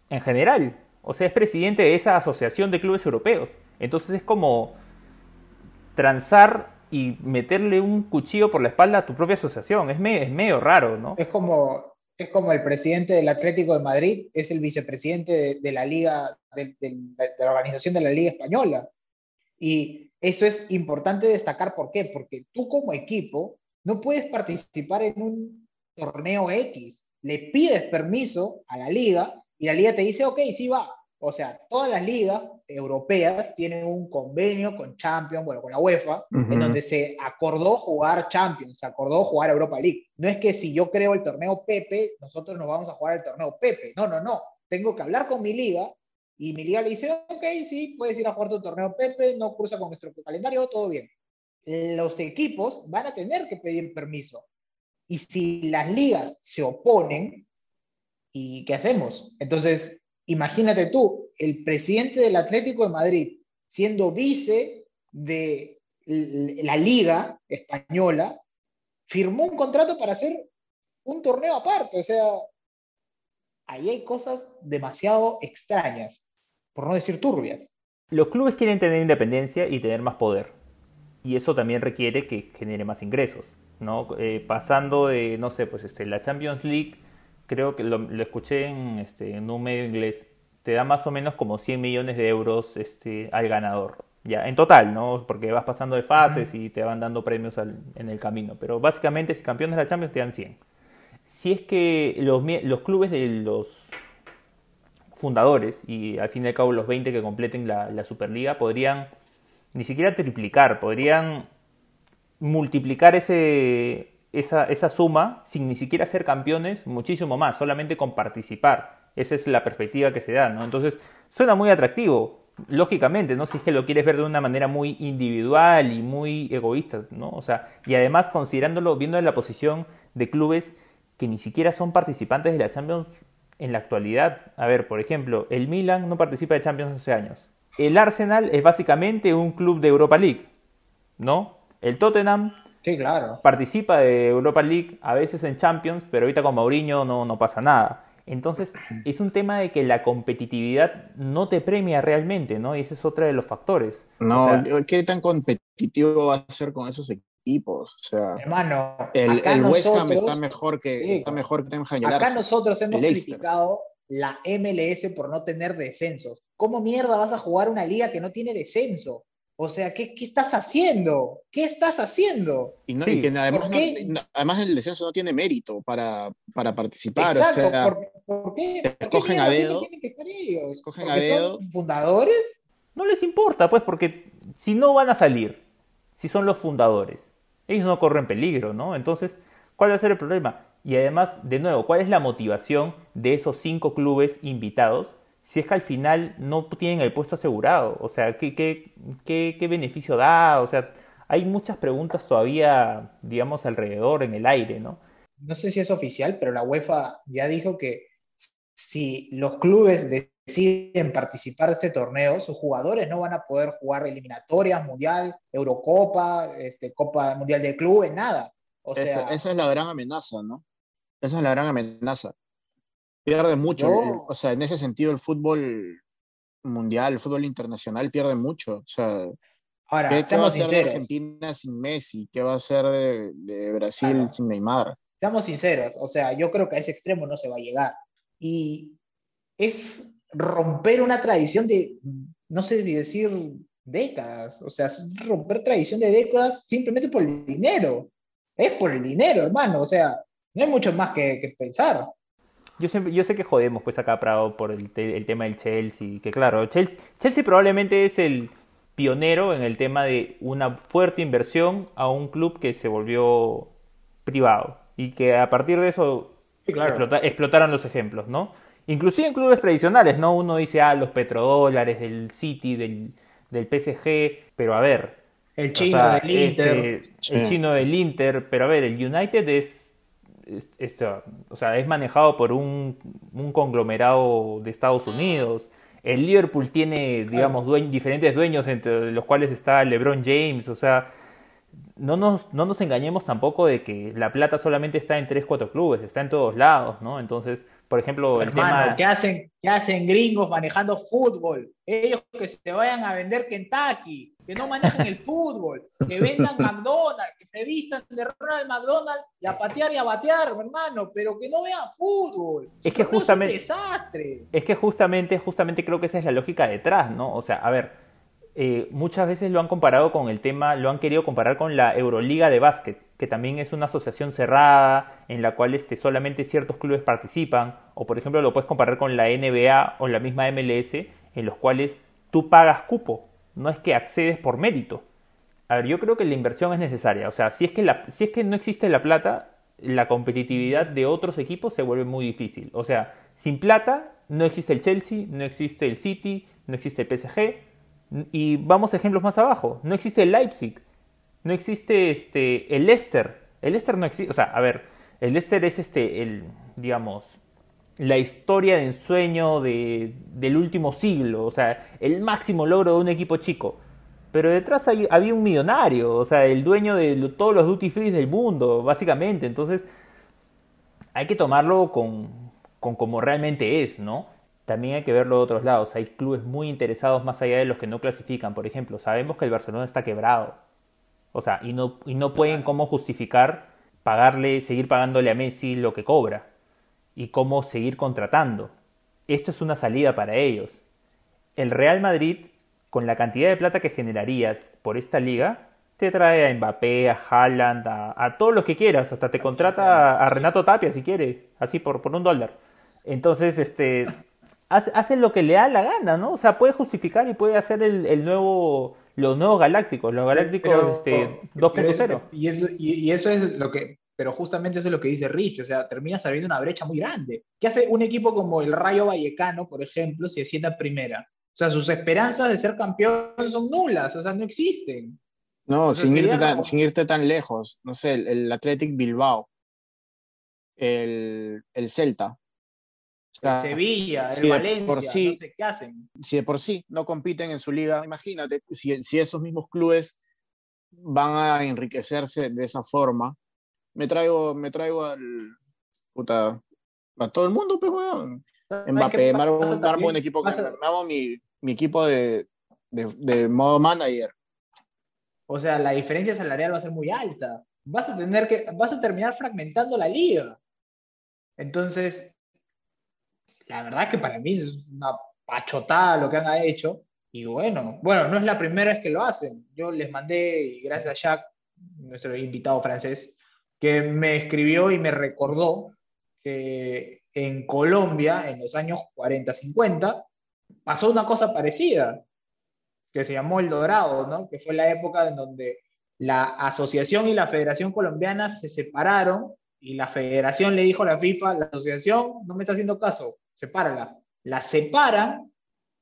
en general. O sea, es presidente de esa asociación de clubes europeos. Entonces es como transar y meterle un cuchillo por la espalda a tu propia asociación. Es medio, es medio raro, ¿no? Es como, es como el presidente del Atlético de Madrid, es el vicepresidente de, la Liga, de, la organización de la Liga Española. Y eso es importante destacar, ¿por qué? Porque tú como equipo no puedes participar en un torneo X. Le pides permiso a la liga y la liga te dice, ok, sí va. O sea, todas las ligas europeas tienen un convenio con Champions, bueno, con la UEFA, en donde se acordó jugar Champions, se acordó jugar Europa League. No es que si yo creo el torneo Pepe, nosotros nos vamos a jugar el torneo Pepe. No, no, no. Tengo que hablar con mi liga y mi liga le dice, ok, sí, puedes ir a jugar tu torneo Pepe, no cruza con nuestro calendario, todo bien. Los equipos van a tener que pedir permiso. Y si las ligas se oponen, ¿y qué hacemos? Entonces, imagínate tú, el presidente del Atlético de Madrid, siendo vice de la liga española, firmó un contrato para hacer un torneo aparte. O sea, ahí hay cosas demasiado extrañas por no decir turbias. Los clubes quieren tener independencia y tener más poder. Y eso también requiere que genere más ingresos. ¿no? Eh, pasando de, no sé, pues este, la Champions League, creo que lo, escuché en, este, en un medio inglés, te da más o menos como 100 millones de euros este, al ganador. Ya, en total, ¿no? Porque vas pasando de fases y te van dando premios en el camino. Pero básicamente, si campeones de la Champions, te dan 100. Si es que los, los clubes de los fundadores y al fin y al cabo los 20 que completen la, Superliga podrían ni siquiera triplicar, podrían multiplicar ese, esa, esa, suma sin ni siquiera ser campeones muchísimo más, solamente con participar. Esa es la perspectiva que se da, ¿no? Entonces, suena muy atractivo. lógicamente, ¿no? Si es que lo quieres ver de una manera muy individual y muy egoísta, ¿no? O sea, y además considerándolo, viendo la posición de clubes que ni siquiera son participantes de la Champions en la actualidad. A ver, por ejemplo, el Milan no participa de Champions hace años. El Arsenal es básicamente un club de Europa League, ¿no? El Tottenham Sí, claro. participa de Europa League, a veces en Champions, pero ahorita con Mourinho no, no pasa nada. Entonces, es un tema de que la competitividad no te premia realmente, ¿no? Y ese es otro de los factores. No, O sea, ¿qué tan competitivo va a ser con esos equipos? O sea, Hermano, el, el West Ham está mejor que Sí, está mejor que Acá nosotros hemos criticado la MLS por no tener descensos. ¿Cómo mierda vas a jugar una liga que no tiene descenso? O sea, ¿qué, qué estás haciendo? ¿Qué estás haciendo? Y, no, Sí. y que además, ¿Por no- qué? no- además el descenso no tiene mérito para, para participar. Exacto, o sea, ¿por, por qué? ¿Por qué escogen a dedo, tienen que estar ellos? escogen ¿Porque a dedo. son fundadores? no les importa, pues, porque si no van a salir, si son los fundadores, ellos no corren peligro, ¿no? Entonces, ¿cuál va a ser el problema? Y además, de nuevo, ¿cuál es la motivación de esos cinco clubes invitados si es que al final no tienen el puesto asegurado? O sea, ¿qué, beneficio da? O sea, hay muchas preguntas todavía, digamos, alrededor, en el aire, ¿no? No sé si es oficial, pero la UEFA ya dijo que si los clubes deciden participar de ese torneo, sus jugadores no van a poder jugar eliminatorias, mundial, Eurocopa, este, Copa Mundial de Clubes, nada. O esa, sea, esa es la gran amenaza, ¿no? Esa es la gran amenaza. Pierde mucho. Yo- el- o sea, en ese sentido, el fútbol mundial, el fútbol internacional pierde mucho. O sea, ahora, ¿qué, qué va a ser de. Argentina sin Messi? ¿Qué va a ser de, de Brasil Claro. sin Neymar? Seamos sinceros, o sea, yo creo que a ese extremo no se va a llegar. Y es romper una tradición de, no sé si decir décadas, o sea, romper tradición de décadas simplemente por el dinero. Es por el dinero, hermano, o sea, no hay mucho más que, pensar. Yo, siempre, yo sé que jodemos pues acá Prado por el, el tema del Chelsea, que claro, Chelsea, Chelsea probablemente es el pionero en el tema de una fuerte inversión a un club que se volvió privado y que a partir de eso Sí, claro. explota- explotaron los ejemplos, ¿no? Inclusive en clubes tradicionales, ¿no? Uno dice, ah, los petrodólares del City, del, del PSG, pero a ver, El o chino sea, del Inter. este, el Sí. chino del Inter, pero a ver, el United es, es- es, o sea, es manejado por un, un conglomerado de Estados Unidos. El Liverpool tiene, digamos, diferentes dueños, entre los cuales está LeBron James. O sea, no nos, no nos engañemos tampoco de que la plata solamente está en 3, 4 clubes, está en todos lados, ¿no? Entonces, por ejemplo, el Hermano, tema... ¿qué hacen, ¿qué hacen gringos manejando fútbol? Ellos que se vayan a vender Kentucky, que no manejen el fútbol, que vendan McDonald's, que se vistan de Ronald McDonald y a patear y a batear, hermano, pero que no vean fútbol. Es que justamente- un desastre. Es que justamente, justamente creo que esa es la lógica detrás, ¿no? O sea, a ver, eh, muchas veces lo han comparado con el tema, lo han querido comparar con la Euroliga de básquet, que también es una asociación cerrada en la cual este, solamente ciertos clubes participan, o por ejemplo lo puedes comparar con la NBA o la misma MLS, en los cuales tú pagas cupo, no es que accedes por mérito. A ver, yo creo que la inversión es necesaria, o sea, si es que, la, si es que no existe la plata, la competitividad de otros equipos se vuelve muy difícil. O sea, sin plata no existe el Chelsea, no existe el City, no existe el PSG. Y vamos a ejemplos más abajo. No existe el Leipzig, no existe este, el Leicester. El Leicester no existe. O sea, a ver, el Leicester es este, el, digamos, la historia de ensueño de, del último siglo. O sea, el máximo logro de un equipo chico. Pero detrás hay- había un millonario, o sea, el dueño de todos los duty free del mundo, básicamente. Entonces, hay que tomarlo con, con como realmente es, ¿no? También hay que verlo de otros lados. Hay clubes muy interesados más allá de los que no clasifican. Por ejemplo, sabemos que el Barcelona está quebrado. O sea, y no, y no pueden cómo justificar pagarle, seguir pagándole a Messi lo que cobra. Y cómo seguir contratando. Esto es una salida para ellos. El Real Madrid, con la cantidad de plata que generaría por esta liga, te trae a Mbappé, a Haaland, a, a todos los que quieras. Hasta te contrata a, a Renato Tapia si quiere, así por, por un dólar. Entonces, este, hace, hace lo que le da la gana, ¿no? O sea, puede justificar y puede hacer el, el nuevo, los nuevos galácticos, los galácticos Pero- este, pero 2.0. eso- y, eso, y, y eso es lo que, pero justamente eso es lo que dice Rich, o sea, termina saliendo una brecha muy grande. ¿Qué hace un equipo como el Rayo Vallecano, por ejemplo, si asciende a primera? O sea, sus esperanzas de ser campeón son nulas, o sea, no existen. No, sin, irte tan, sin irte tan lejos. No sé, el, el Athletic Bilbao, el, el Celta. El Sevilla, el Valencia, por sí, no sé qué hacen. Si de por sí no compiten en su liga, imagínate, si, si esos mismos clubes van a enriquecerse de esa forma, me traigo, me traigo al, puta, a todo el mundo, pues, weón. Mbappé, me armo un equipo, me armo mi, mi equipo de, de, de modo manager o sea, la diferencia salarial va a ser muy alta. Vas a tener que, vas a terminar fragmentando la liga. Entonces, la verdad que para mí es una pachotada lo que han hecho. Y bueno, bueno, no es la primera vez que lo hacen. Yo les mandé, y gracias a Jacques, nuestro invitado francés, que me escribió y me recordó que en Colombia, en los años 40-50, pasó una cosa parecida que se llamó El Dorado, ¿no? que fue la época en donde la asociación y la federación colombiana se separaron y la federación le dijo a la FIFA, la asociación no me está haciendo caso, sepárala. La separan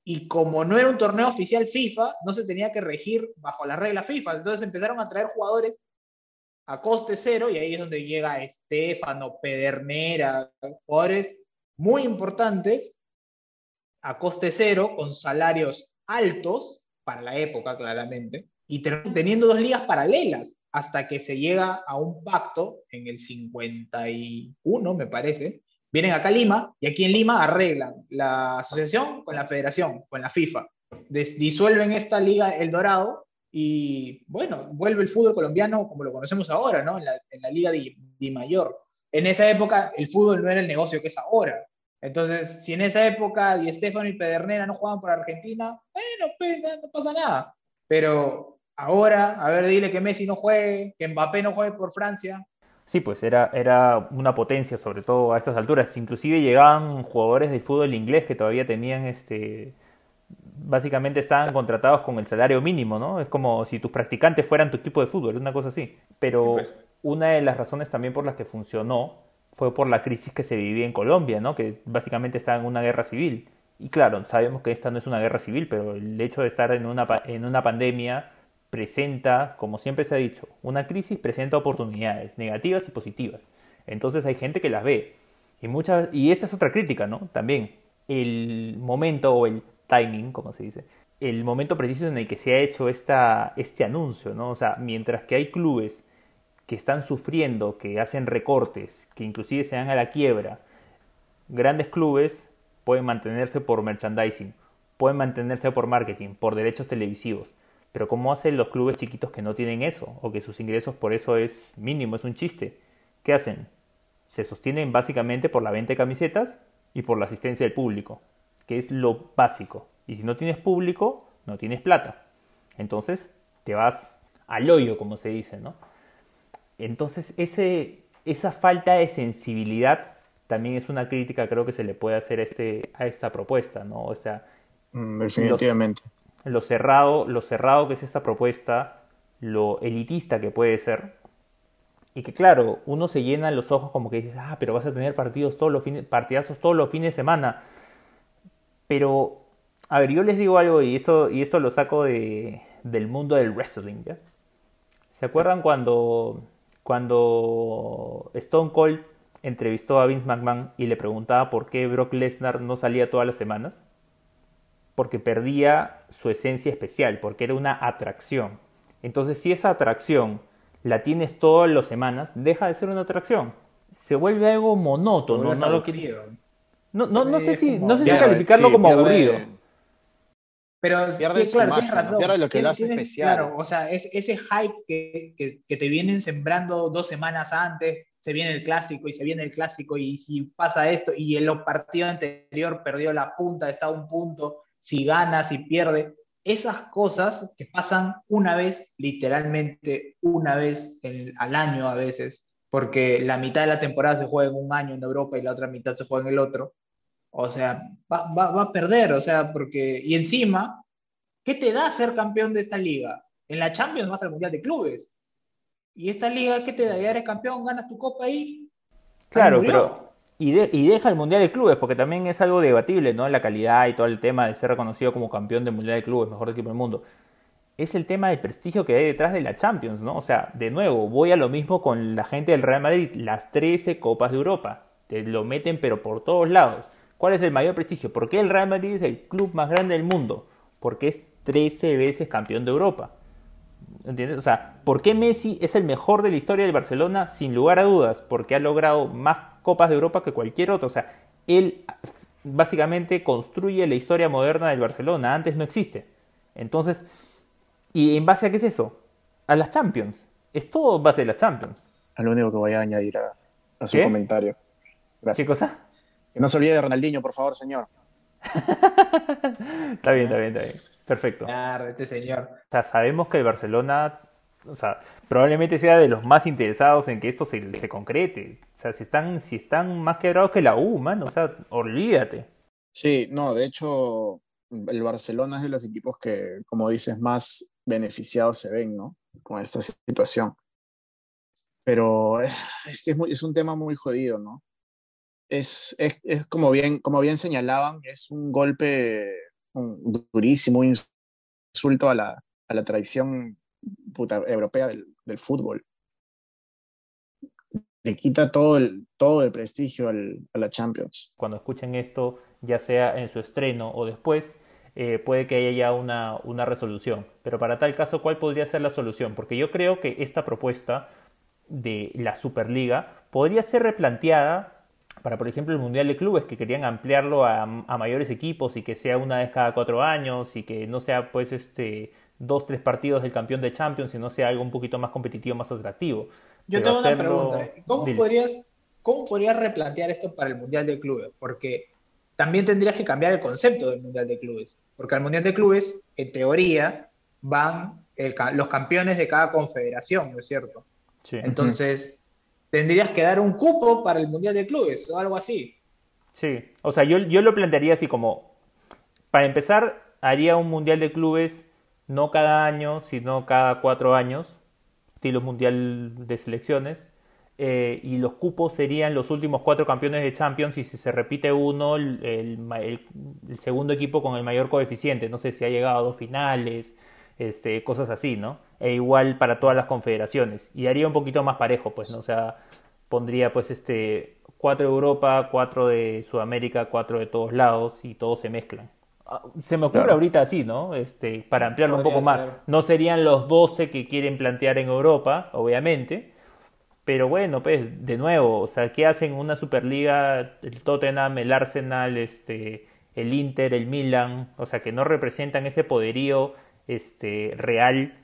y como no era un torneo oficial FIFA, no se tenía que regir bajo la regla FIFA. Entonces empezaron a traer jugadores a coste cero y ahí es donde llega Estefano, Pedernera, jugadores muy importantes a coste cero, con salarios altos, para la época claramente, y teniendo dos ligas paralelas hasta que se llega a un pacto en el 51, me parece. Vienen acá a Lima y aquí en Lima arreglan la asociación con la federación, con la FIFA. disuelven esta liga El Dorado y bueno, vuelve el fútbol colombiano como lo conocemos ahora, ¿no? En la, liga de, de mayor. En esa época el fútbol no era el negocio que es ahora. Entonces, si en esa época Di Stefano y Pedernera no jugaban por Argentina, bueno, pues, no pasa nada. Pero ahora, a ver, dile que Messi no juegue, que Mbappé no juegue por Francia. Sí, pues era, era una potencia, sobre todo a estas alturas. Inclusive llegaban jugadores de fútbol inglés que todavía tenían este básicamente estaban contratados con el salario mínimo, ¿no? Es como si tus practicantes fueran tu equipo de fútbol, una cosa así. Pero pues. una de las razones también por las que funcionó fue por la crisis que se vivía en Colombia, ¿no? que básicamente estaba en una guerra civil. Y claro, sabemos que esta no es una guerra civil, pero el hecho de estar en una, en una pandemia presenta, como siempre se ha dicho, una crisis presenta oportunidades negativas y positivas. Entonces hay gente que las ve. Y, muchas, y esta es otra crítica, ¿no? También el momento o el timing, como se dice, el momento preciso en el que se ha hecho esta, este anuncio, ¿no? O sea, mientras que hay clubes que están sufriendo, que hacen recortes, que inclusive se dan a la quiebra, grandes clubes pueden mantenerse por merchandising, pueden mantenerse por marketing, por derechos televisivos. Pero ¿cómo hacen los clubes chiquitos que no tienen eso? O que sus ingresos por eso es mínimo, es un chiste. ¿Qué hacen? Se sostienen básicamente por la venta de camisetas y por la asistencia del público, que es lo básico. Y si no tienes público, no tienes plata. Entonces te vas al hoyo, como se dice, ¿no? Entonces ese, esa falta de sensibilidad también es una crítica creo que se le puede hacer a, este, a esta propuesta, ¿no? O sea, mm, definitivamente. Lo, cerrado, lo cerrado que es esta propuesta, lo elitista que puede ser, y que claro, uno se llena los ojos como que dices, ah, pero vas a tener partidos todos los fines, partidazos todos los fines de semana. Pero, a ver, yo les digo algo y esto, y esto lo saco de, del mundo del wrestling, ¿ya? ¿Se acuerdan cuando cuando Stone Cold entrevistó a Vince McMahon y le preguntaba por qué Brock Lesnar no salía todas las semanas, porque perdía su esencia especial, porque era una atracción. Entonces, si esa atracción la tienes todas las semanas, deja de ser una atracción. Se vuelve algo monótono. No, no, no, no, no, sé si, no sé si calificarlo como aburrido. Pero pierde claro, tienes razón. lo que lo hace especial. Claro, o sea, es, ese hype que, que, te vienen sembrando dos semanas antes, se viene el clásico y se viene el clásico y si pasa esto y en el partido anterior perdió la punta, está a un punto, si gana, si pierde, esas cosas que pasan una vez, literalmente una vez al año a veces, porque la mitad de la temporada se juega en un año en Europa y la otra mitad se juega en el otro, o sea, va, va, a perder, o sea, porque... Y encima, ¿qué te da ser campeón de esta liga? En la Champions vas al Mundial de Clubes. ¿Y esta liga qué te da? Ya eres campeón, ganas tu copa ahí. Claro, pero, y, y, deja el Mundial de Clubes, porque también es algo debatible, ¿no? La calidad y todo el tema de ser reconocido como campeón del Mundial de Clubes, mejor equipo del mundo. Es el tema del prestigio que hay detrás de la Champions, ¿no? O sea, de nuevo, voy a lo mismo con la gente del Real Madrid, las 13 Copas de Europa. Te lo meten, pero por todos lados. ¿Cuál es el mayor prestigio? ¿Por qué el Real Madrid es el club más grande del mundo? Porque es 13 veces campeón de Europa. ¿Entiendes? O sea, ¿por qué Messi es el mejor de la historia del Barcelona? Sin lugar a dudas, porque ha logrado más Copas de Europa que cualquier otro. O sea, él básicamente construye la historia moderna del Barcelona. Antes no existe. Entonces, ¿y en base a qué es eso? A las Champions. Es todo en base a las Champions. Es lo único que voy a añadir a, su comentario. Gracias. ¿Qué cosa? Que no se olvide de Ronaldinho, por favor, señor. está bien, está bien, está bien. Perfecto. este señor. O sea, sabemos que el Barcelona, o sea, probablemente sea de los más interesados en que esto se, se concrete. O sea, si están, si están más quebrados que la U, man, o sea, olvídate. Sí, no, de hecho, el Barcelona es de los equipos que, como dices, más beneficiados se ven, ¿no? Con esta situación. Pero es que es, es un tema muy jodido, ¿no? es, es, es, como, bien, como bien señalaban, es un golpe durísimo, un insulto a la, a la tradición puta, europea del, del, fútbol. Le quita todo el, todo el prestigio al, a la Champions. Cuando escuchen esto, ya sea en su estreno o después, eh, puede que haya ya una, una resolución. Pero para tal caso, ¿cuál podría ser la solución? Porque yo creo que esta propuesta de la Superliga podría ser replanteada para, por ejemplo, el Mundial de Clubes, que querían ampliarlo a, mayores equipos y que sea una vez cada cuatro años y que no sea, pues, este dos, tres partidos del campeón de Champions, sino sea algo un poquito más competitivo, más atractivo. Yo tengo una pregunta. ¿Cómo podrías, ¿Cómo podrías replantear esto para el Mundial de Clubes? Porque también tendrías que cambiar el concepto del Mundial de Clubes. Porque al Mundial de Clubes, en teoría, van los campeones de cada confederación, ¿no es cierto? Sí. Entonces, tendrías que dar un cupo para el Mundial de Clubes o algo así. Sí, o sea, yo, yo lo plantearía así como, para empezar, haría un Mundial de Clubes no cada año, sino cada cuatro años, estilo Mundial de Selecciones, eh, y los cupos serían los últimos cuatro campeones de Champions y si se repite uno, el, el, segundo equipo con el mayor coeficiente, no sé si ha llegado a dos finales, este, cosas así, ¿no? E igual para todas las confederaciones. Y haría un poquito más parejo, pues, ¿no? O sea, pondría pues este cuatro de Europa, cuatro de Sudamérica, cuatro de todos lados y todos se mezclan. Ah, se me ocurre ahorita así, ¿no? Este, para ampliarlo un poco más. No serían los 12 que quieren plantear en Europa, obviamente. Pero bueno, pues, de nuevo, o sea, ¿qué hacen una Superliga? El Tottenham, el Arsenal, este, el Inter, el Milan, o sea, que no representan ese poderío este, real.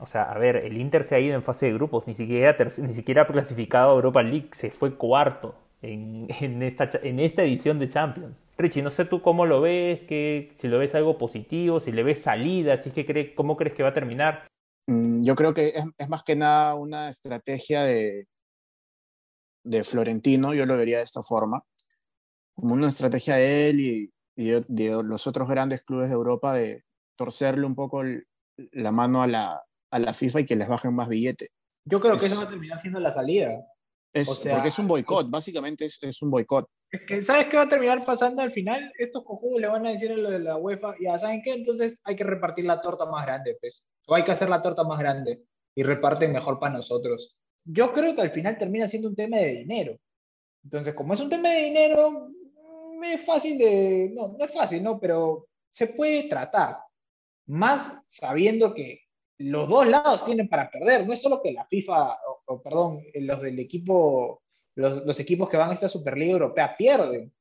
O sea, a ver, el Inter se ha ido en fase de grupos, ni siquiera, ni siquiera ha clasificado a Europa League, se fue cuarto en, en, esta, en esta edición de Champions. Richie, no sé tú cómo lo ves, que, si lo ves algo positivo, si le ves salida, si que cree, cómo crees que va a terminar. Mm, yo creo que es, es, más que nada una estrategia de, de Florentino, yo lo vería de esta forma, como una estrategia de él y, y de los otros grandes clubes de Europa de, torcerle un poco la mano a la, a la FIFA y que les bajen más billete. Yo creo que eso va a terminar siendo la salida. Es, porque es un boicot, básicamente es, es, un boicot. Es que, ¿sabes qué va a terminar pasando al final? Estos cojudos le van a decir a lo de la UEFA, ya saben qué, entonces hay que repartir la torta más grande, pues. O hay que hacer la torta más grande y reparten mejor para nosotros. Yo creo que al final termina siendo un tema de dinero. Entonces, como es un tema de dinero, mm, es fácil de. No, no es fácil, ¿no? Pero se puede tratar más sabiendo que los dos lados tienen para perder. No es solo que la FIFA, o, perdón, los del equipo, los, equipos que van a esta Superliga Europea pierden.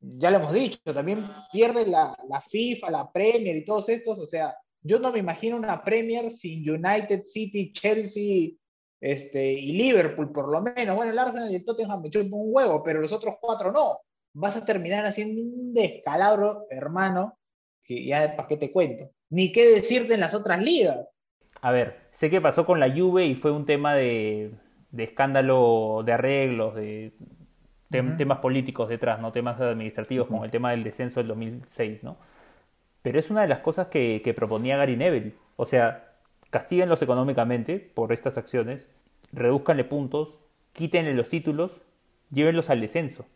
Ya lo hemos dicho, también pierde la, FIFA, la Premier y todos estos. O sea, yo no me imagino una Premier sin United, City, Chelsea este, y Liverpool, por lo menos. Bueno, el Arsenal y el Tottenham me un huevo, pero los otros cuatro no. Vas a terminar haciendo un descalabro, hermano, que ya para qué te cuento ni qué decirte en las otras ligas. A ver, sé que pasó con la Juve y fue un tema de, escándalo de arreglos, de temas políticos detrás, no temas administrativos, como el tema del descenso del 2006, ¿no? Pero es una de las cosas que, proponía Gary Neville. O sea, castíguenlos económicamente por estas acciones, reduzcanle puntos, quítenle los títulos llévenlos al descenso.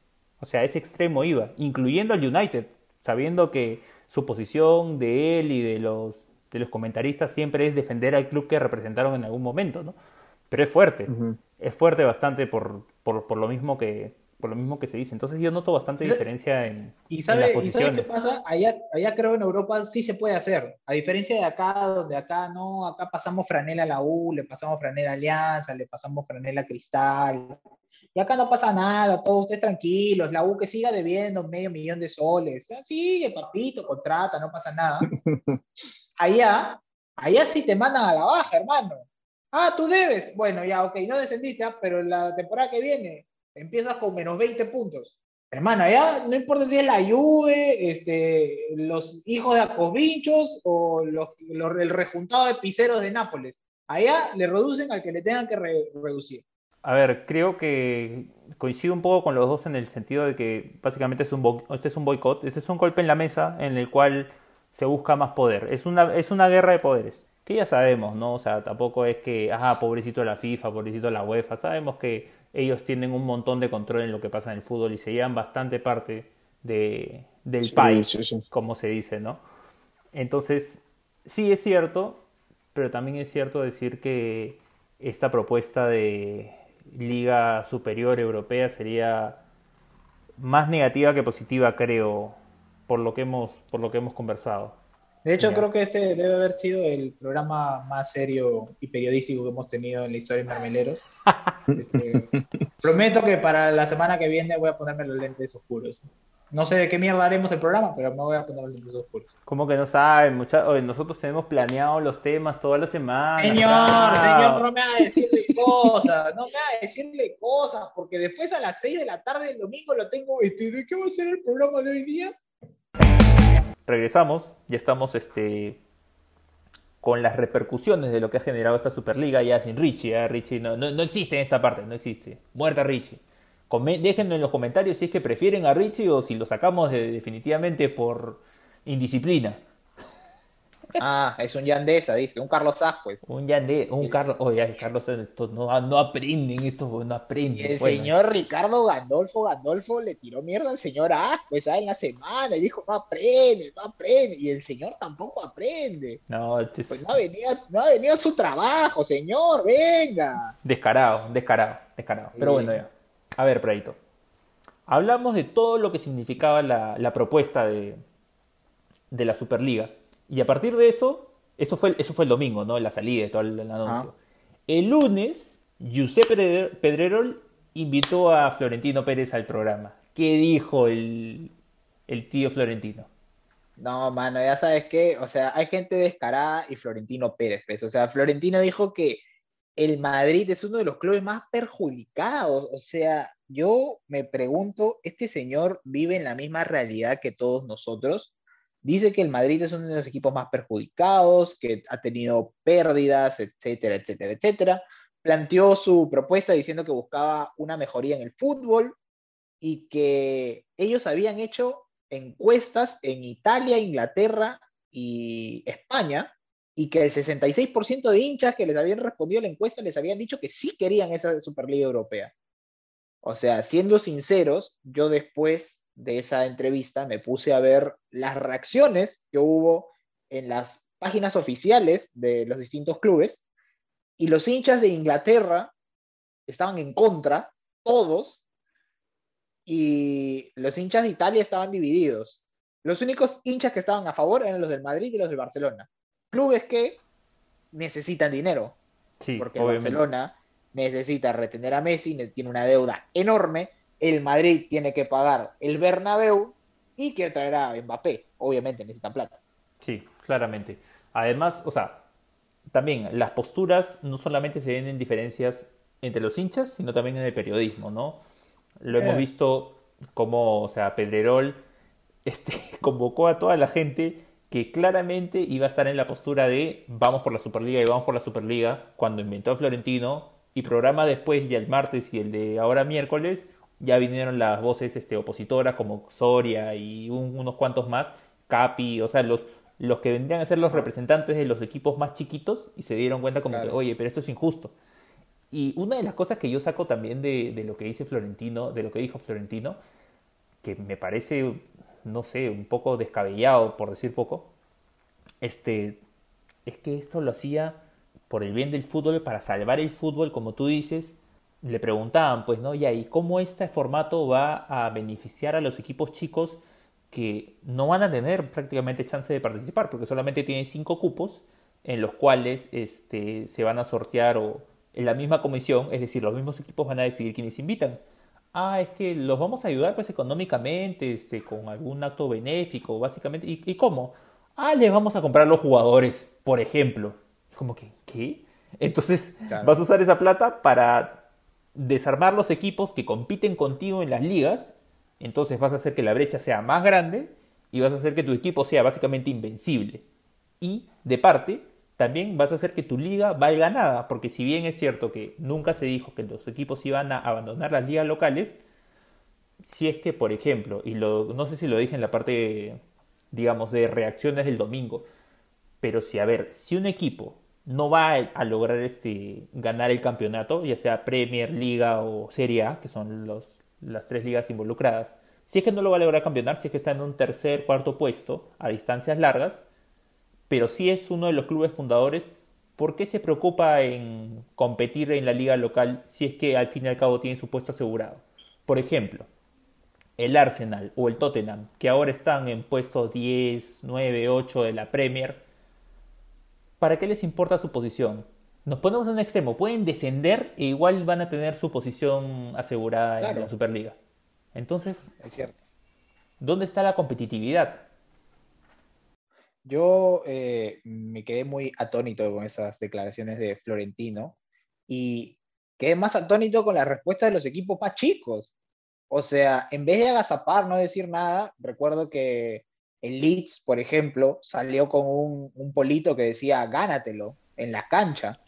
O sea, ese extremo iba, incluyendo al United, sabiendo que su posición de él y de los, de los comentaristas siempre es defender al club que representaron en algún momento, ¿no? Pero es fuerte, es fuerte bastante por, por, por lo mismo que, por lo mismo que se dice. Entonces yo noto bastante diferencia en, ¿Y sabe, las posiciones. ¿y sabe qué pasa? Allá, allá creo en Europa sí se puede hacer. A diferencia de acá, donde acá no, acá pasamos franela a la U, le pasamos franela a Alianza, le pasamos franela a Cristal. Y acá no pasa nada, todos ustedes tranquilos, la U que siga debiendo medio millón de soles. Ah, sigue, papito, contrata, no pasa nada. Allá, allá sí te mandan a la baja, hermano. Ah, tú debes. Bueno, ya, ok, no descendiste, ah, pero la temporada que viene empiezas con menos 20 puntos. Hermana, ya no importa si es la Juve, este, los hijos de Acovinchos o los, el rejuntado de piseros de Nápoles. Allá le reducen al que le tengan que reducir. A ver, creo que coincido un poco con los dos en el sentido de que básicamente es un este es un boicot, este es un golpe en la mesa en el cual se busca más poder. Es una, es una guerra de poderes, que ya sabemos, ¿no? O sea, tampoco es que, ah, pobrecito de la FIFA, pobrecito de la UEFA, sabemos que ellos tienen un montón de control en lo que pasa en el fútbol y se llevan bastante parte de, del país, como se dice, ¿no? Entonces, sí es cierto, pero también es cierto decir que esta propuesta de Liga Superior Europea sería más negativa que positiva, creo, por lo que hemos, por lo que hemos conversado. De hecho, creo que este debe haber sido el programa más serio y periodístico que hemos tenido en la historia de Marmeleros. Este, prometo que para la semana que viene voy a ponerme los lentes oscuros. No sé de qué mierda haremos el programa, pero me voy a poner los lentes oscuros. ¿Cómo que no saben? Mucha... nosotros tenemos planeado los temas toda la semana. Señor, señor, no me haga decirle cosas, no me haga decirle cosas, porque después a las 6 de la tarde del domingo lo tengo. Este, ¿De qué va a ser el programa de hoy día? regresamos, ya estamos este, con las repercusiones de lo que ha generado esta Superliga ya sin Richie. ¿eh? Richie no, no, existe en esta parte, no existe. Muerta Richie. Déjenlo en los comentarios si es que prefieren a Richie o si lo sacamos definitivamente por indisciplina. Ah, es un Yandesa, dice, un Carlos pues. Un Yandesa, un Carlos, oye, Carlos, no, no aprenden, esto no aprenden. el señor Ricardo Gandolfo, Gandolfo le tiró mierda al señor pues en la semana y dijo, no aprende, no aprende, y el señor tampoco aprende. No, este pues no ha, venido, no ha venido a su trabajo, señor, venga. Descarado, descarado, descarado. Pero bueno, ya. A ver, Pradito. Hablamos de todo lo que significaba la, la propuesta de, de la Superliga y a partir de eso, esto fue, eso fue el domingo, ¿no? La salida todo el, anuncio. El lunes, Giuseppe Pedrerol invitó a Florentino Pérez al programa. ¿Qué dijo el, el tío Florentino? No, mano, ya sabes qué, o sea, hay gente descarada y Florentino Pérez, pues. O sea, Florentino dijo que el Madrid es uno de los clubes más perjudicados. O sea, yo me pregunto, ¿este señor vive en la misma realidad que todos nosotros? Dice que el Madrid es uno de los equipos más perjudicados, que ha tenido pérdidas, etcétera, etcétera, etcétera. Planteó su propuesta diciendo que buscaba una mejoría en el fútbol y que ellos habían hecho encuestas en Italia, Inglaterra y España y que el 66% de hinchas que les habían respondido a la encuesta les habían dicho que sí querían esa Superliga Europea. O sea, siendo sinceros, yo después de esa entrevista me puse a ver las reacciones que hubo en las páginas oficiales de los distintos clubes y los hinchas de Inglaterra estaban en contra, todos, y los hinchas de Italia estaban divididos. Los únicos hinchas que estaban a favor eran los del Madrid y los del Barcelona. Clubes que necesitan dinero. Sí, porque Barcelona necesita retener a Messi, tiene una deuda enorme el Madrid tiene que pagar el Bernabéu y que traer a Mbappé. Obviamente necesitan plata. Sí, claramente. Además, o sea, también las posturas no solamente se ven en diferencias entre los hinchas, sino también en el periodismo, ¿no? Lo hemos eh. visto como, o sea, Pedrerol este, convocó a toda la gente que claramente iba a estar en la postura de vamos por la Superliga y vamos por la Superliga cuando inventó a Florentino y programa después ya el martes y el de ahora miércoles ya vinieron las voces este, opositoras como Soria y unos cuantos más, Capi, o sea, los, los que vendrían a ser los representantes de los equipos más chiquitos y se dieron cuenta como que, oye, pero esto es injusto. Y una de las cosas que yo saco también de, de, lo que dice Florentino, de lo que dijo Florentino, que me parece, no sé, un poco descabellado, por decir poco, este, es que esto lo hacía por el bien del fútbol, para salvar el fútbol, como tú dices, le preguntaban, pues, ¿no? ¿y cómo este formato va a beneficiar a los equipos chicos que no van a tener prácticamente chance de participar, porque solamente tienen cinco cupos en los cuales este, se van a sortear o en la misma comisión, es decir, los mismos equipos van a decidir quiénes invitan. Ah, es que los vamos a ayudar pues económicamente, este, con algún acto benéfico, básicamente. ¿Y, ¿Y cómo? Ah, les vamos a comprar los jugadores, por ejemplo. Es como que, ¿qué? Entonces vas a usar esa plata para desarmar los equipos que compiten contigo en las ligas. Entonces vas a hacer que la brecha sea más grande y vas a hacer que tu equipo sea básicamente invencible. Y, de parte, también vas a hacer que tu liga valga nada, porque si bien es cierto que nunca se dijo que los equipos iban a abandonar las ligas locales, si es que, por ejemplo, y lo, no sé si lo dije en la parte, digamos, de reacciones del domingo, pero si, a ver, si un equipo no va a lograr este, ganar el campeonato, ya sea Premier, Liga o Serie A, que son los, las tres ligas involucradas, si es que no lo va a lograr campeonar, si es que está en un tercer, cuarto puesto a distancias largas, pero si es uno de los clubes fundadores, ¿por qué se preocupa en competir en la liga local si es que al fin y al cabo tiene su puesto asegurado? Por ejemplo, el Arsenal o el Tottenham, que ahora están en puesto 10, 9, 8 de la Premier, ¿para qué les importa su posición? Nos ponemos en un extremo, pueden descender e igual van a tener su posición asegurada en la Superliga. Entonces, es cierto. ¿dónde está la competitividad? Yo eh, me quedé muy atónito con esas declaraciones de Florentino y quedé más atónito con la respuesta de los equipos más chicos. O sea, en vez de agazapar, no decir nada, recuerdo que el Leeds, por ejemplo, salió con un, polito que decía gánatelo en la cancha.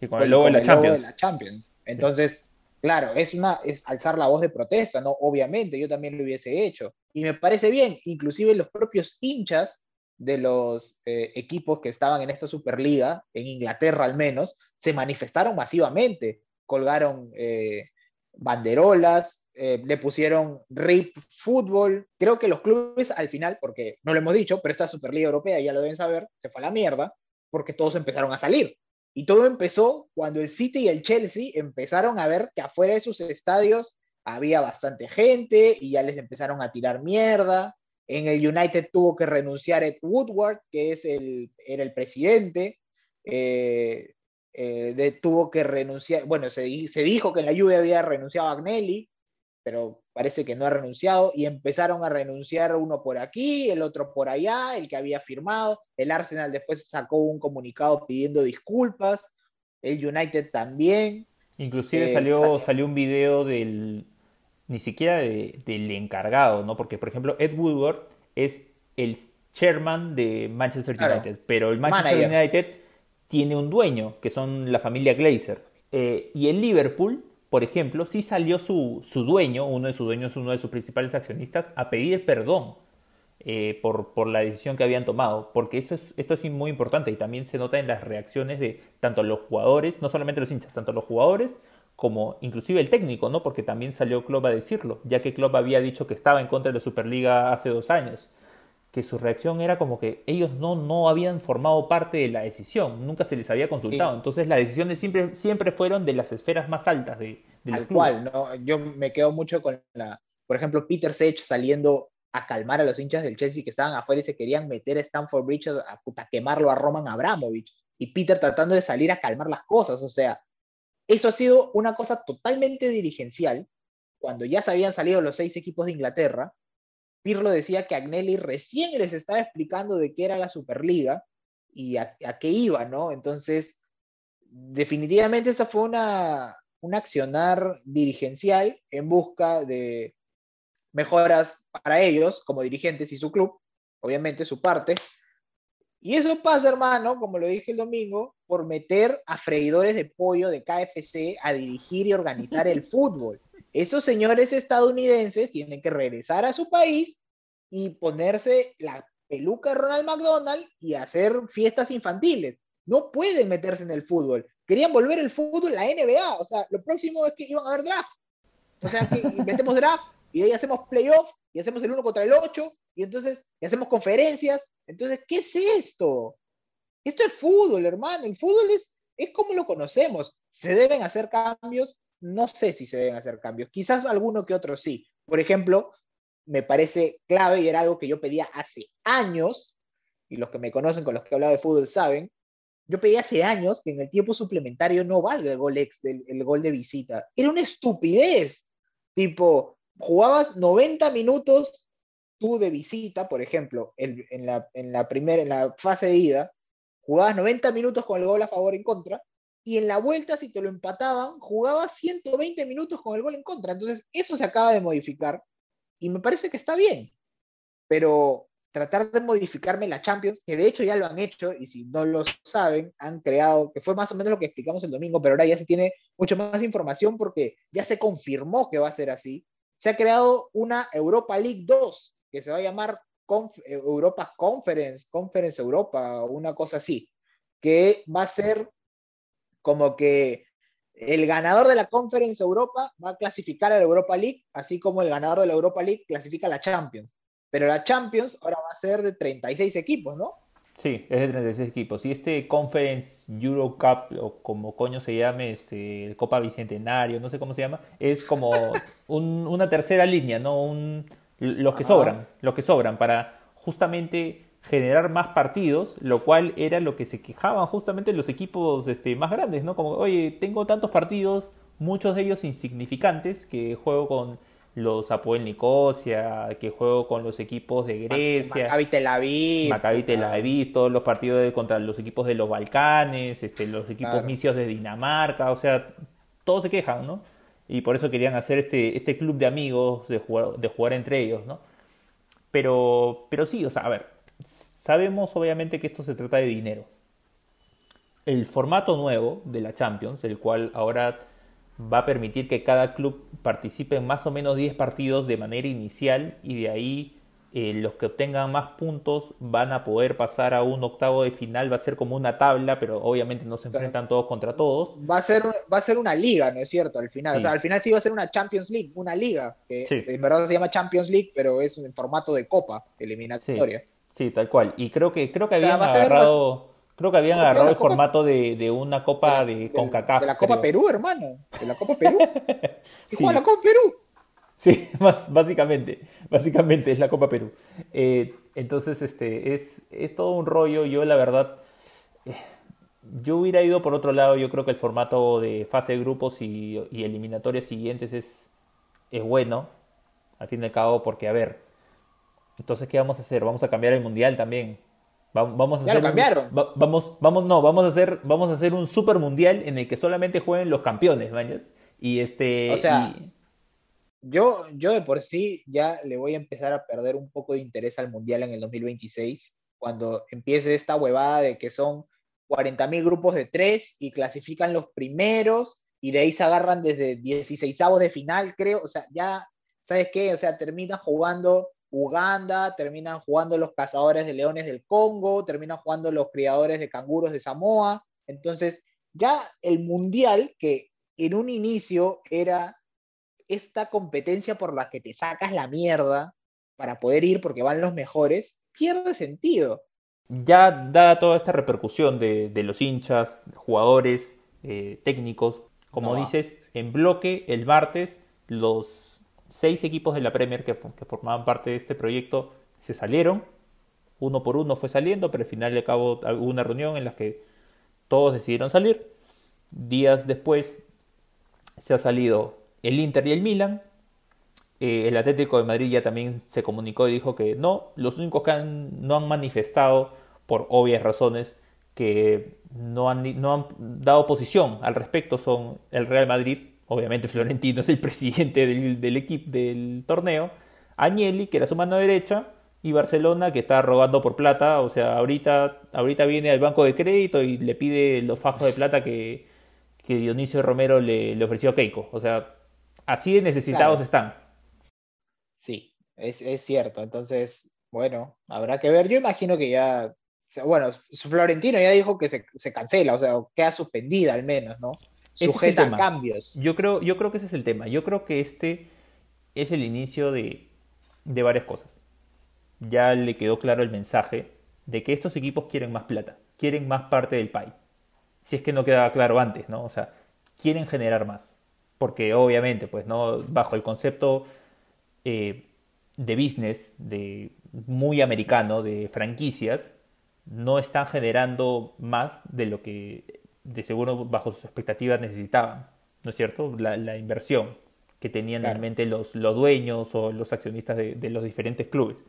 Y con el logo, de, la Champions. Entonces, claro, es, una, es alzar la voz de protesta, ¿no? Obviamente, yo también lo hubiese hecho. Y me parece bien, inclusive los propios hinchas de los eh, equipos que estaban en esta Superliga, en Inglaterra al menos, se manifestaron masivamente, colgaron eh, banderolas, eh, le pusieron RIP fútbol. Creo que los clubes al final, porque no lo hemos dicho, pero esta Superliga Europea, ya lo deben saber, se fue a la mierda porque todos empezaron a salir. Y todo empezó cuando el City y el Chelsea empezaron a ver que afuera de sus estadios había bastante gente y ya les empezaron a tirar mierda. En el United tuvo que renunciar Ed Woodward, que es el, era el presidente. Eh, eh, tuvo que renunciar, bueno, se, se, dijo que en la lluvia había renunciado a Agnelli, pero parece que no ha renunciado y empezaron a renunciar uno por aquí, el otro por allá, el que había firmado. El Arsenal después sacó un comunicado pidiendo disculpas, el United también. Inclusive eh, salió, salió un video del, ni siquiera del encargado, ¿no? Porque, por ejemplo, Ed Woodward es el chairman de Manchester United, pero el Manchester United tiene un dueño, que son la familia Glazer. Eh, y el Liverpool por ejemplo, sí salió su, dueño, uno de sus dueños, uno de sus principales accionistas, a pedir perdón eh, por, por, la decisión que habían tomado, porque esto es, esto es muy importante y también se nota en las reacciones de tanto los jugadores, no solamente los hinchas, tanto los jugadores como inclusive el técnico, ¿no? Porque también salió Klopp a decirlo, ya que Klopp había dicho que estaba en contra de la Superliga hace dos años que su reacción era como que ellos no, no habían formado parte de la decisión, nunca se les había consultado. Entonces las decisiones siempre, siempre fueron de las esferas más altas de, del cual, ¿no? Yo me quedo mucho con la, por ejemplo, Peter Sech saliendo a calmar a los hinchas del Chelsea que estaban afuera y se querían meter a Stanford Bridge a, a quemarlo a Roman Abramovich. Y Peter tratando de salir a calmar las cosas. O sea, eso ha sido una cosa totalmente dirigencial. Cuando ya se habían salido los seis equipos de Inglaterra, Pirlo decía que Agnelli recién les estaba explicando de qué era la Superliga y a, qué iba, ¿no? Entonces, definitivamente esto fue una, un accionar dirigencial en busca de mejoras para ellos como dirigentes y su club, obviamente su parte. Y eso pasa, hermano, como lo dije el domingo, por meter a freidores de pollo de KFC a dirigir y organizar el fútbol. Esos señores estadounidenses tienen que regresar a su país y ponerse la peluca de Ronald McDonald y hacer fiestas infantiles. No pueden meterse en el fútbol. querían volver el fútbol a la NBA. O sea, lo próximo es que iban a haber draft. O sea, que inventemos draft y ahí hacemos playoff y hacemos el uno contra el 8 y entonces hacemos conferencias. Entonces, ¿qué es esto? Esto es fútbol, hermano. El fútbol es, es como lo conocemos. ¿Se deben hacer cambios? No sé si se deben hacer cambios. Quizás alguno que otro sí. Por ejemplo, me parece clave y era algo que yo pedía hace años, y los que me conocen con los que he hablado de fútbol saben, yo pedí hace años que en el tiempo suplementario no valga el gol ex, el gol de visita. Era una estupidez. Tipo, jugabas 90 minutos tú de visita, por ejemplo, en, la, primera, en la fase de ida, jugabas 90 minutos con el gol a favor en contra, y en la vuelta, si te lo empataban, jugabas 120 minutos con el gol en contra. Entonces, eso se acaba de modificar y me parece que está bien. Pero tratar de modificarme la Champions, que de hecho ya lo han hecho, y si no lo saben, han creado, que fue más o menos lo que explicamos el domingo, pero ahora ya se tiene mucho más información porque ya se confirmó que va a ser así. Se ha creado una Europa League 2, que se va a llamar Europa Conference, Conference Europa, una cosa así, que va a ser como que el ganador de la Conference Europa va a clasificar a la Europa League, así como el ganador de la Europa League clasifica a la Champions. Pero la Champions ahora va a ser de 36 equipos, ¿no? Sí, es de 36 equipos. Y este Conference Euro Cup, o como coño se llame, este, Copa Bicentenario, no sé cómo se llama, es como una tercera línea, ¿no? Un, los que sobran, los que sobran para justamente generar más partidos, lo cual era lo que se quejaban justamente los equipos este, más grandes, ¿no? Como, oye, tengo tantos partidos, muchos de ellos insignificantes, que juego con los Apoel Nicosia, que juego con los equipos de Grecia, Maccabi Tel Aviv, Maccabi Tel Aviv, todos los partidos contra los equipos de los Balcanes, este, los equipos misios de Dinamarca, o sea, todos se quejan, ¿no? Y por eso querían hacer este, este club de amigos, de jugar, de jugar entre ellos, ¿no? Pero, pero sí, o sea, a ver, sabemos obviamente que esto se trata de dinero. El formato nuevo de la Champions, el cual ahora va a permitir que cada club participe en más o menos 10 partidos de manera inicial y de ahí eh, los que obtengan más puntos van a poder pasar a un octavo de final, va a ser como una tabla, pero obviamente no se enfrentan todos contra todos. Va a ser, va a ser una liga, ¿no es cierto? Al final, o sea, al final sí va a ser una Champions League, una liga, que en verdad se llama Champions League, pero es en formato de copa eliminatoria. Sí, tal cual. Y creo que creo que habían agarrado Creo que habían agarrado el formato de, de, una copa de, de CONCACAF. De la Copa Perú, hermano. De la Copa Perú. sí. la Copa Perú? Sí, más, básicamente. Básicamente es la Copa Perú. Eh, entonces, este, es, es todo un rollo. Yo, la verdad, eh, yo hubiera ido por otro lado. Yo creo que el formato de fase de grupos y, y eliminatorias siguientes es, es bueno. Al fin y al cabo, porque, a ver, entonces, ¿qué vamos a hacer? Vamos a cambiar el mundial también. Vamos a ya hacer lo cambiaron. vamos, vamos, no, vamos a hacer, vamos a hacer un super mundial en el que solamente jueguen los campeones, ¿mañas? Y este. O sea, yo, yo de por sí ya le voy a empezar a perder un poco de interés al mundial en el 2026, cuando empiece esta huevada de que son 40.000 grupos de tres y clasifican los primeros y de ahí se agarran desde 16 avos de final, creo. O sea, ya, ¿sabes qué? O sea, termina jugando Uganda, terminan jugando los cazadores de leones del Congo, terminan jugando los criadores de canguros de Samoa. Entonces, ya el mundial, que en un inicio era esta competencia por la que te sacas la mierda para poder ir porque van los mejores, pierde sentido. Ya dada toda esta repercusión de, los hinchas, jugadores, eh, técnicos, como dices, en bloque el martes los seis equipos de la Premier que, formaban parte de este proyecto se salieron, uno por uno fue saliendo, pero al final de cabo hubo una reunión en la que todos decidieron salir. Días después se ha salido el Inter y el Milan. Eh, el Atlético de Madrid ya también se comunicó y dijo que no, los únicos que no han manifestado por obvias razones que no han, no han dado posición al respecto son el Real Madrid obviamente Florentino es el presidente del, equipo del torneo, Agnelli, que era su mano derecha, y Barcelona, que está rogando por plata, o sea, ahorita, ahorita viene al banco de crédito y le pide los fajos de plata que, Dionisio Romero le, ofreció a Keiko. O sea, así de necesitados están. Sí, es, es cierto. Entonces, bueno, habrá que ver. Yo imagino que ya bueno, Florentino ya dijo que se, cancela, o sea, queda suspendida al menos, ¿no? Sujeta a cambios. Yo creo, yo creo que ese es el tema. Yo creo que este es el inicio de, de varias cosas. Ya le quedó claro el mensaje de que estos equipos quieren más plata, quieren más parte del país. Si es que no quedaba claro antes, ¿no? O sea, quieren generar más. Porque obviamente, pues, ¿no? Bajo el concepto eh, de business, de muy americano, de franquicias, no están generando más de lo que de seguro bajo sus expectativas necesitaban, ¿no es cierto? La, inversión que tenían en mente los, los, dueños o los accionistas de, los diferentes clubes.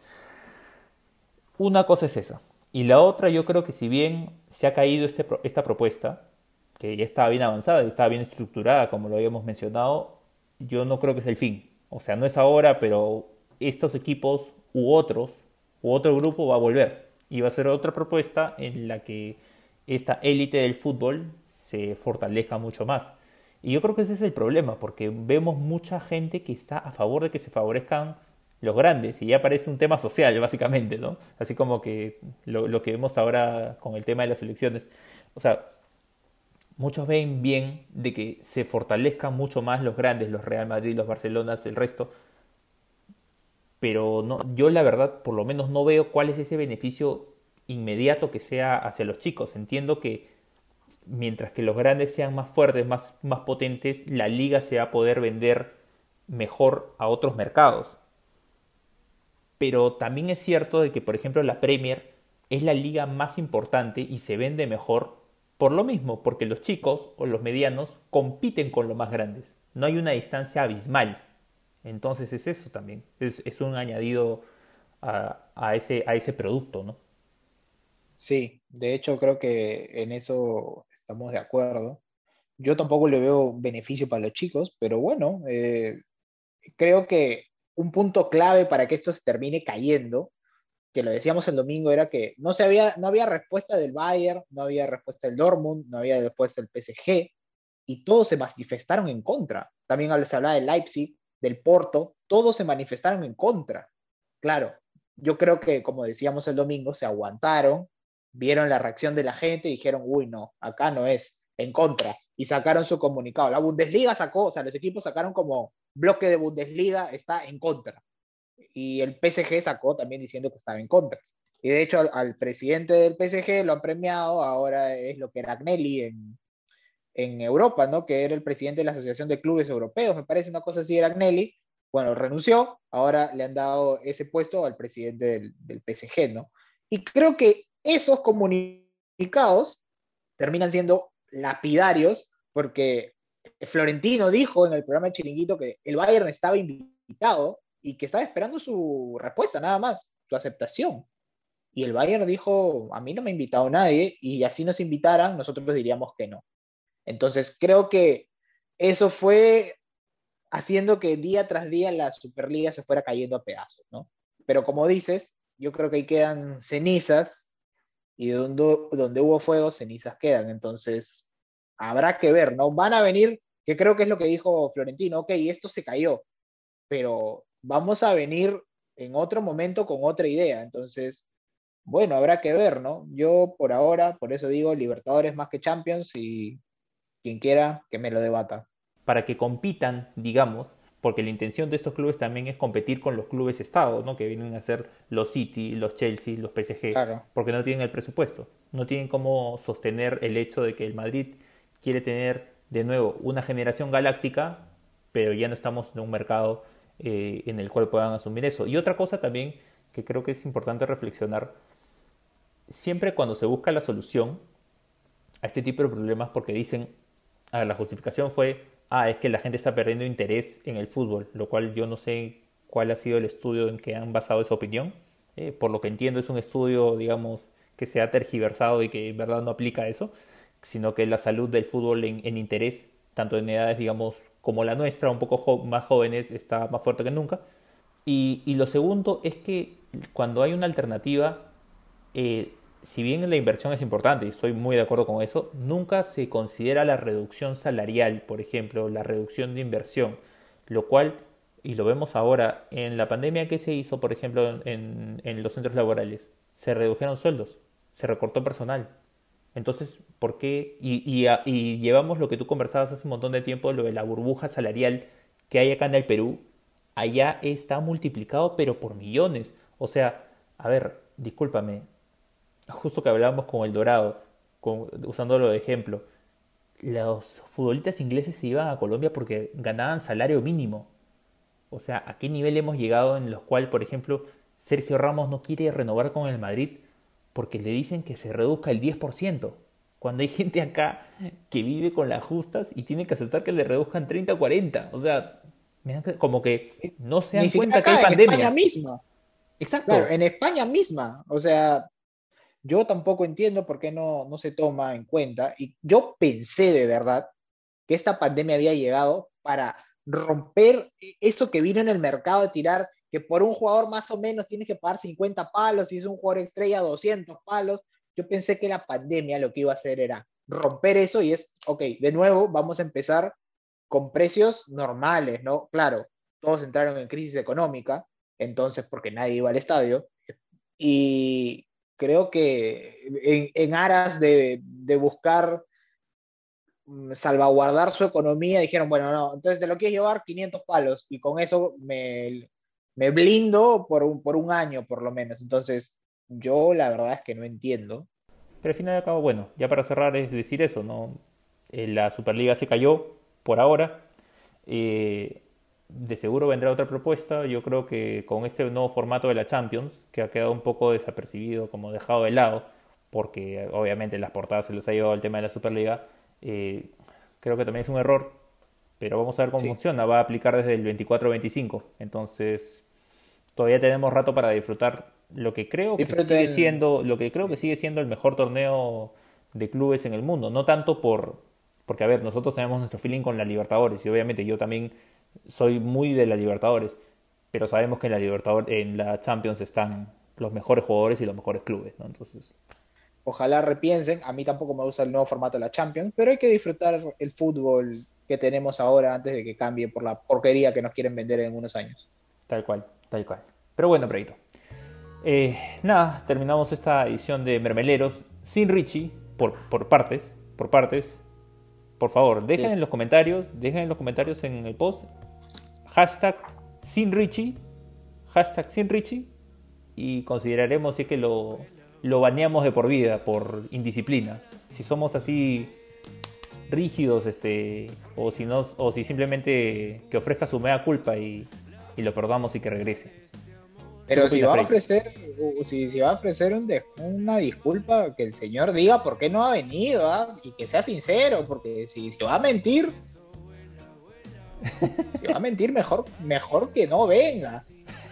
Una cosa es esa. Y la otra, yo creo que si bien se ha caído este, esta propuesta, que ya estaba bien avanzada y estaba bien estructurada, como lo habíamos mencionado, yo no creo que sea el fin. O sea, no es ahora, pero estos equipos u otros, u otro grupo va a volver y va a ser otra propuesta en la que esta élite del fútbol se fortalezca mucho más. Y yo creo que ese es el problema, porque vemos mucha gente que está a favor de que se favorezcan los grandes, y ya parece un tema social, básicamente, ¿no? Así como que lo, que vemos ahora con el tema de las elecciones. O sea, muchos ven bien de que se fortalezcan mucho más los grandes, los Real Madrid, los Barcelonas, el resto, pero no, yo la verdad por lo menos no veo cuál es ese beneficio inmediato que sea hacia los chicos. Entiendo que mientras que los grandes sean más fuertes, más, más potentes, la liga se va a poder vender mejor a otros mercados. Pero también es cierto de que, por ejemplo, la Premier es la liga más importante y se vende mejor por lo mismo, porque los chicos o los medianos compiten con los más grandes. No hay una distancia abismal. Entonces es eso también, es, un añadido a, ese, a ese producto, ¿no? Sí, de hecho creo que en eso estamos de acuerdo. Yo tampoco le veo beneficio para los chicos, pero bueno, eh, creo que un punto clave para que esto se termine cayendo, que lo decíamos el domingo, era que no, se había, no había respuesta del Bayern, no había respuesta del Dortmund, no había respuesta del PSG, y todos se manifestaron en contra. También se hablaba del Leipzig, del Porto, todos se manifestaron en contra. Claro, yo creo que, como decíamos el domingo, se aguantaron, vieron la reacción de la gente y dijeron, uy, no, acá no es, en contra, y sacaron su comunicado. La Bundesliga sacó, o sea, los equipos sacaron como bloque de Bundesliga está en contra. Y el PSG sacó también diciendo que estaba en contra. Y de hecho al, presidente del PSG lo han premiado, ahora es lo que era Agnelli en, en Europa, ¿no? Que era el presidente de la Asociación de Clubes Europeos, me parece una cosa así, era Agnelli. Bueno, renunció, ahora le han dado ese puesto al presidente del, del PSG, ¿no? Y creo que esos comunicados terminan siendo lapidarios porque Florentino dijo en el programa de Chiringuito que el Bayern estaba invitado y que estaba esperando su respuesta, nada más, su aceptación. Y el Bayern dijo, a mí no me ha invitado nadie y así nos invitaran, nosotros diríamos que no. Entonces, creo que eso fue haciendo que día tras día la Superliga se fuera cayendo a pedazos, ¿no? Pero como dices, yo creo que ahí quedan cenizas y donde, donde hubo fuego, cenizas quedan. Entonces, habrá que ver, ¿no? Van a venir, que creo que es lo que dijo Florentino, ok, esto se cayó, pero vamos a venir en otro momento con otra idea. Entonces, bueno, habrá que ver, ¿no? Yo por ahora, por eso digo, Libertadores más que Champions y quien quiera que me lo debata. Para que compitan, digamos, porque la intención de estos clubes también es competir con los clubes estados, ¿no? Que vienen a ser los City, los Chelsea, los PSG, porque no tienen el presupuesto, no tienen cómo sostener el hecho de que el Madrid quiere tener de nuevo una generación galáctica, pero ya no estamos en un mercado eh, en el cual puedan asumir eso. Y otra cosa también que creo que es importante reflexionar, siempre cuando se busca la solución a este tipo de problemas, porque dicen, la justificación fue, ah, es que la gente está perdiendo interés en el fútbol, lo cual yo no sé cuál ha sido el estudio en que han basado esa opinión. Eh, por lo que entiendo es un estudio, digamos, que se ha tergiversado y que en verdad no aplica eso, sino que la salud del fútbol en, interés, tanto en edades, digamos, como la nuestra, un poco más jóvenes, está más fuerte que nunca. Y, lo segundo es que cuando hay una alternativa, eh, si bien la inversión es importante y estoy muy de acuerdo con eso, nunca se considera la reducción salarial, por ejemplo, la reducción de inversión, lo cual, y lo vemos ahora, en la pandemia que se hizo, por ejemplo, en, los centros laborales, se redujeron sueldos, se recortó personal. Entonces, ¿por qué? Y, y, llevamos lo que tú conversabas hace un montón de tiempo, lo de la burbuja salarial que hay acá en el Perú, allá está multiplicado, pero por millones. O sea, a ver, discúlpame, justo que hablábamos con el Dorado, con, usándolo de ejemplo, los futbolistas ingleses se iban a Colombia porque ganaban salario mínimo. O sea, ¿a qué nivel hemos llegado en los cual, por ejemplo, Sergio Ramos no quiere renovar con el Madrid porque le dicen que se reduzca el 10%? Cuando hay gente acá que vive con las justas y tiene que aceptar que le reduzcan 30 o 40. O sea, como que no se dan cuenta que hay pandemia. En España misma. Exacto. Claro, en España misma. O sea, yo tampoco entiendo por qué no, no se toma en cuenta. Y yo pensé de verdad que esta pandemia había llegado para romper eso que vino en el mercado de tirar, que por un jugador más o menos tienes que pagar 50 palos, y es un jugador estrella 200 palos. Yo pensé que la pandemia lo que iba a hacer era romper eso y es, ok, de nuevo vamos a empezar con precios normales, ¿no? Claro, todos entraron en crisis económica, entonces porque nadie iba al estadio, y creo que en, aras de, de buscar Mm, salvaguardar su economía, dijeron, bueno, no, entonces te lo quieres llevar 500 palos y con eso me, me blindo por un, por un año por lo menos. Entonces, yo la verdad es que no entiendo. Pero al final de cabo, bueno, ya para cerrar es decir eso, ¿no? Eh, la Superliga se cayó por ahora. Eh, de seguro vendrá otra propuesta. Yo creo que con este nuevo formato de la Champions, que ha quedado un poco desapercibido, como dejado de lado, porque obviamente las portadas se les ha llevado el tema de la Superliga, eh, creo que también es un error, pero vamos a ver cómo funciona. Va a aplicar desde el 24-25, entonces todavía tenemos rato para disfrutar lo que creo que sigue siendo lo que creo que sigue siendo el mejor torneo de clubes en el mundo. No tanto por porque a ver nosotros tenemos nuestro feeling con la Libertadores y obviamente yo también soy muy de la Libertadores, pero sabemos que en la Libertadores en la Champions están los mejores jugadores y los mejores clubes, ¿no? Entonces Ojalá repiensen. A mí tampoco me gusta el nuevo formato de la Champions, pero hay que disfrutar el fútbol que tenemos ahora antes de que cambie por la porquería que nos quieren vender en unos años. Tal cual, tal cual. Pero bueno, Preito. Eh, nada, terminamos esta edición de Mermeleros sin Richie, por, por partes, por partes. Por favor, dejen en los comentarios, dejen en los comentarios en el post hashtag sin Richie, hashtag sin Richie, y consideraremos si es que lo, lo baneamos de por vida por indisciplina. Si somos así rígidos, este, o si no, o si simplemente que ofrezca su mea culpa y, lo perdamos y que regrese. Pero si va a ofrecer, si, si va a ofrecer una disculpa, que el señor diga por qué no ha venido, ¿ah? y que sea sincero, porque si se va a mentir, si va a mentir, mejor, mejor que no venga.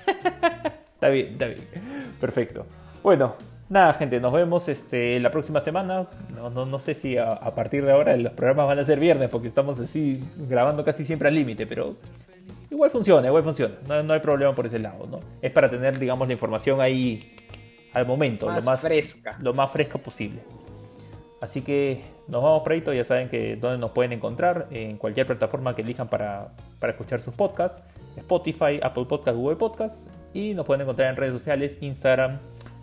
está bien, está bien. Perfecto. Bueno, Nada, gente, nos vemos este, la próxima semana. No, no, no sé si a, partir de ahora los programas van a ser viernes porque estamos así grabando casi siempre al límite, pero igual funciona, igual funciona. No, hay problema por ese lado, ¿no? Es para tener, digamos, la información ahí al momento, lo más fresca. Lo más fresca posible. Así que nos vamos, Preito. Ya saben que donde nos pueden encontrar, en cualquier plataforma que elijan para, para escuchar sus podcasts: Spotify, Apple Podcasts, Google Podcasts. Y nos pueden encontrar en redes sociales: Instagram,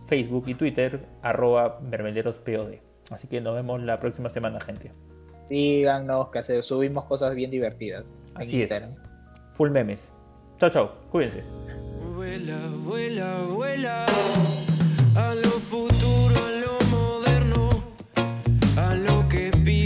Facebook y Twitter, arroba mermelerospod. Así que nos vemos la próxima semana, gente. Síganos, que subimos cosas bien divertidas. Así es. Full memes. Chao, chao. Cuídense a lo que pido.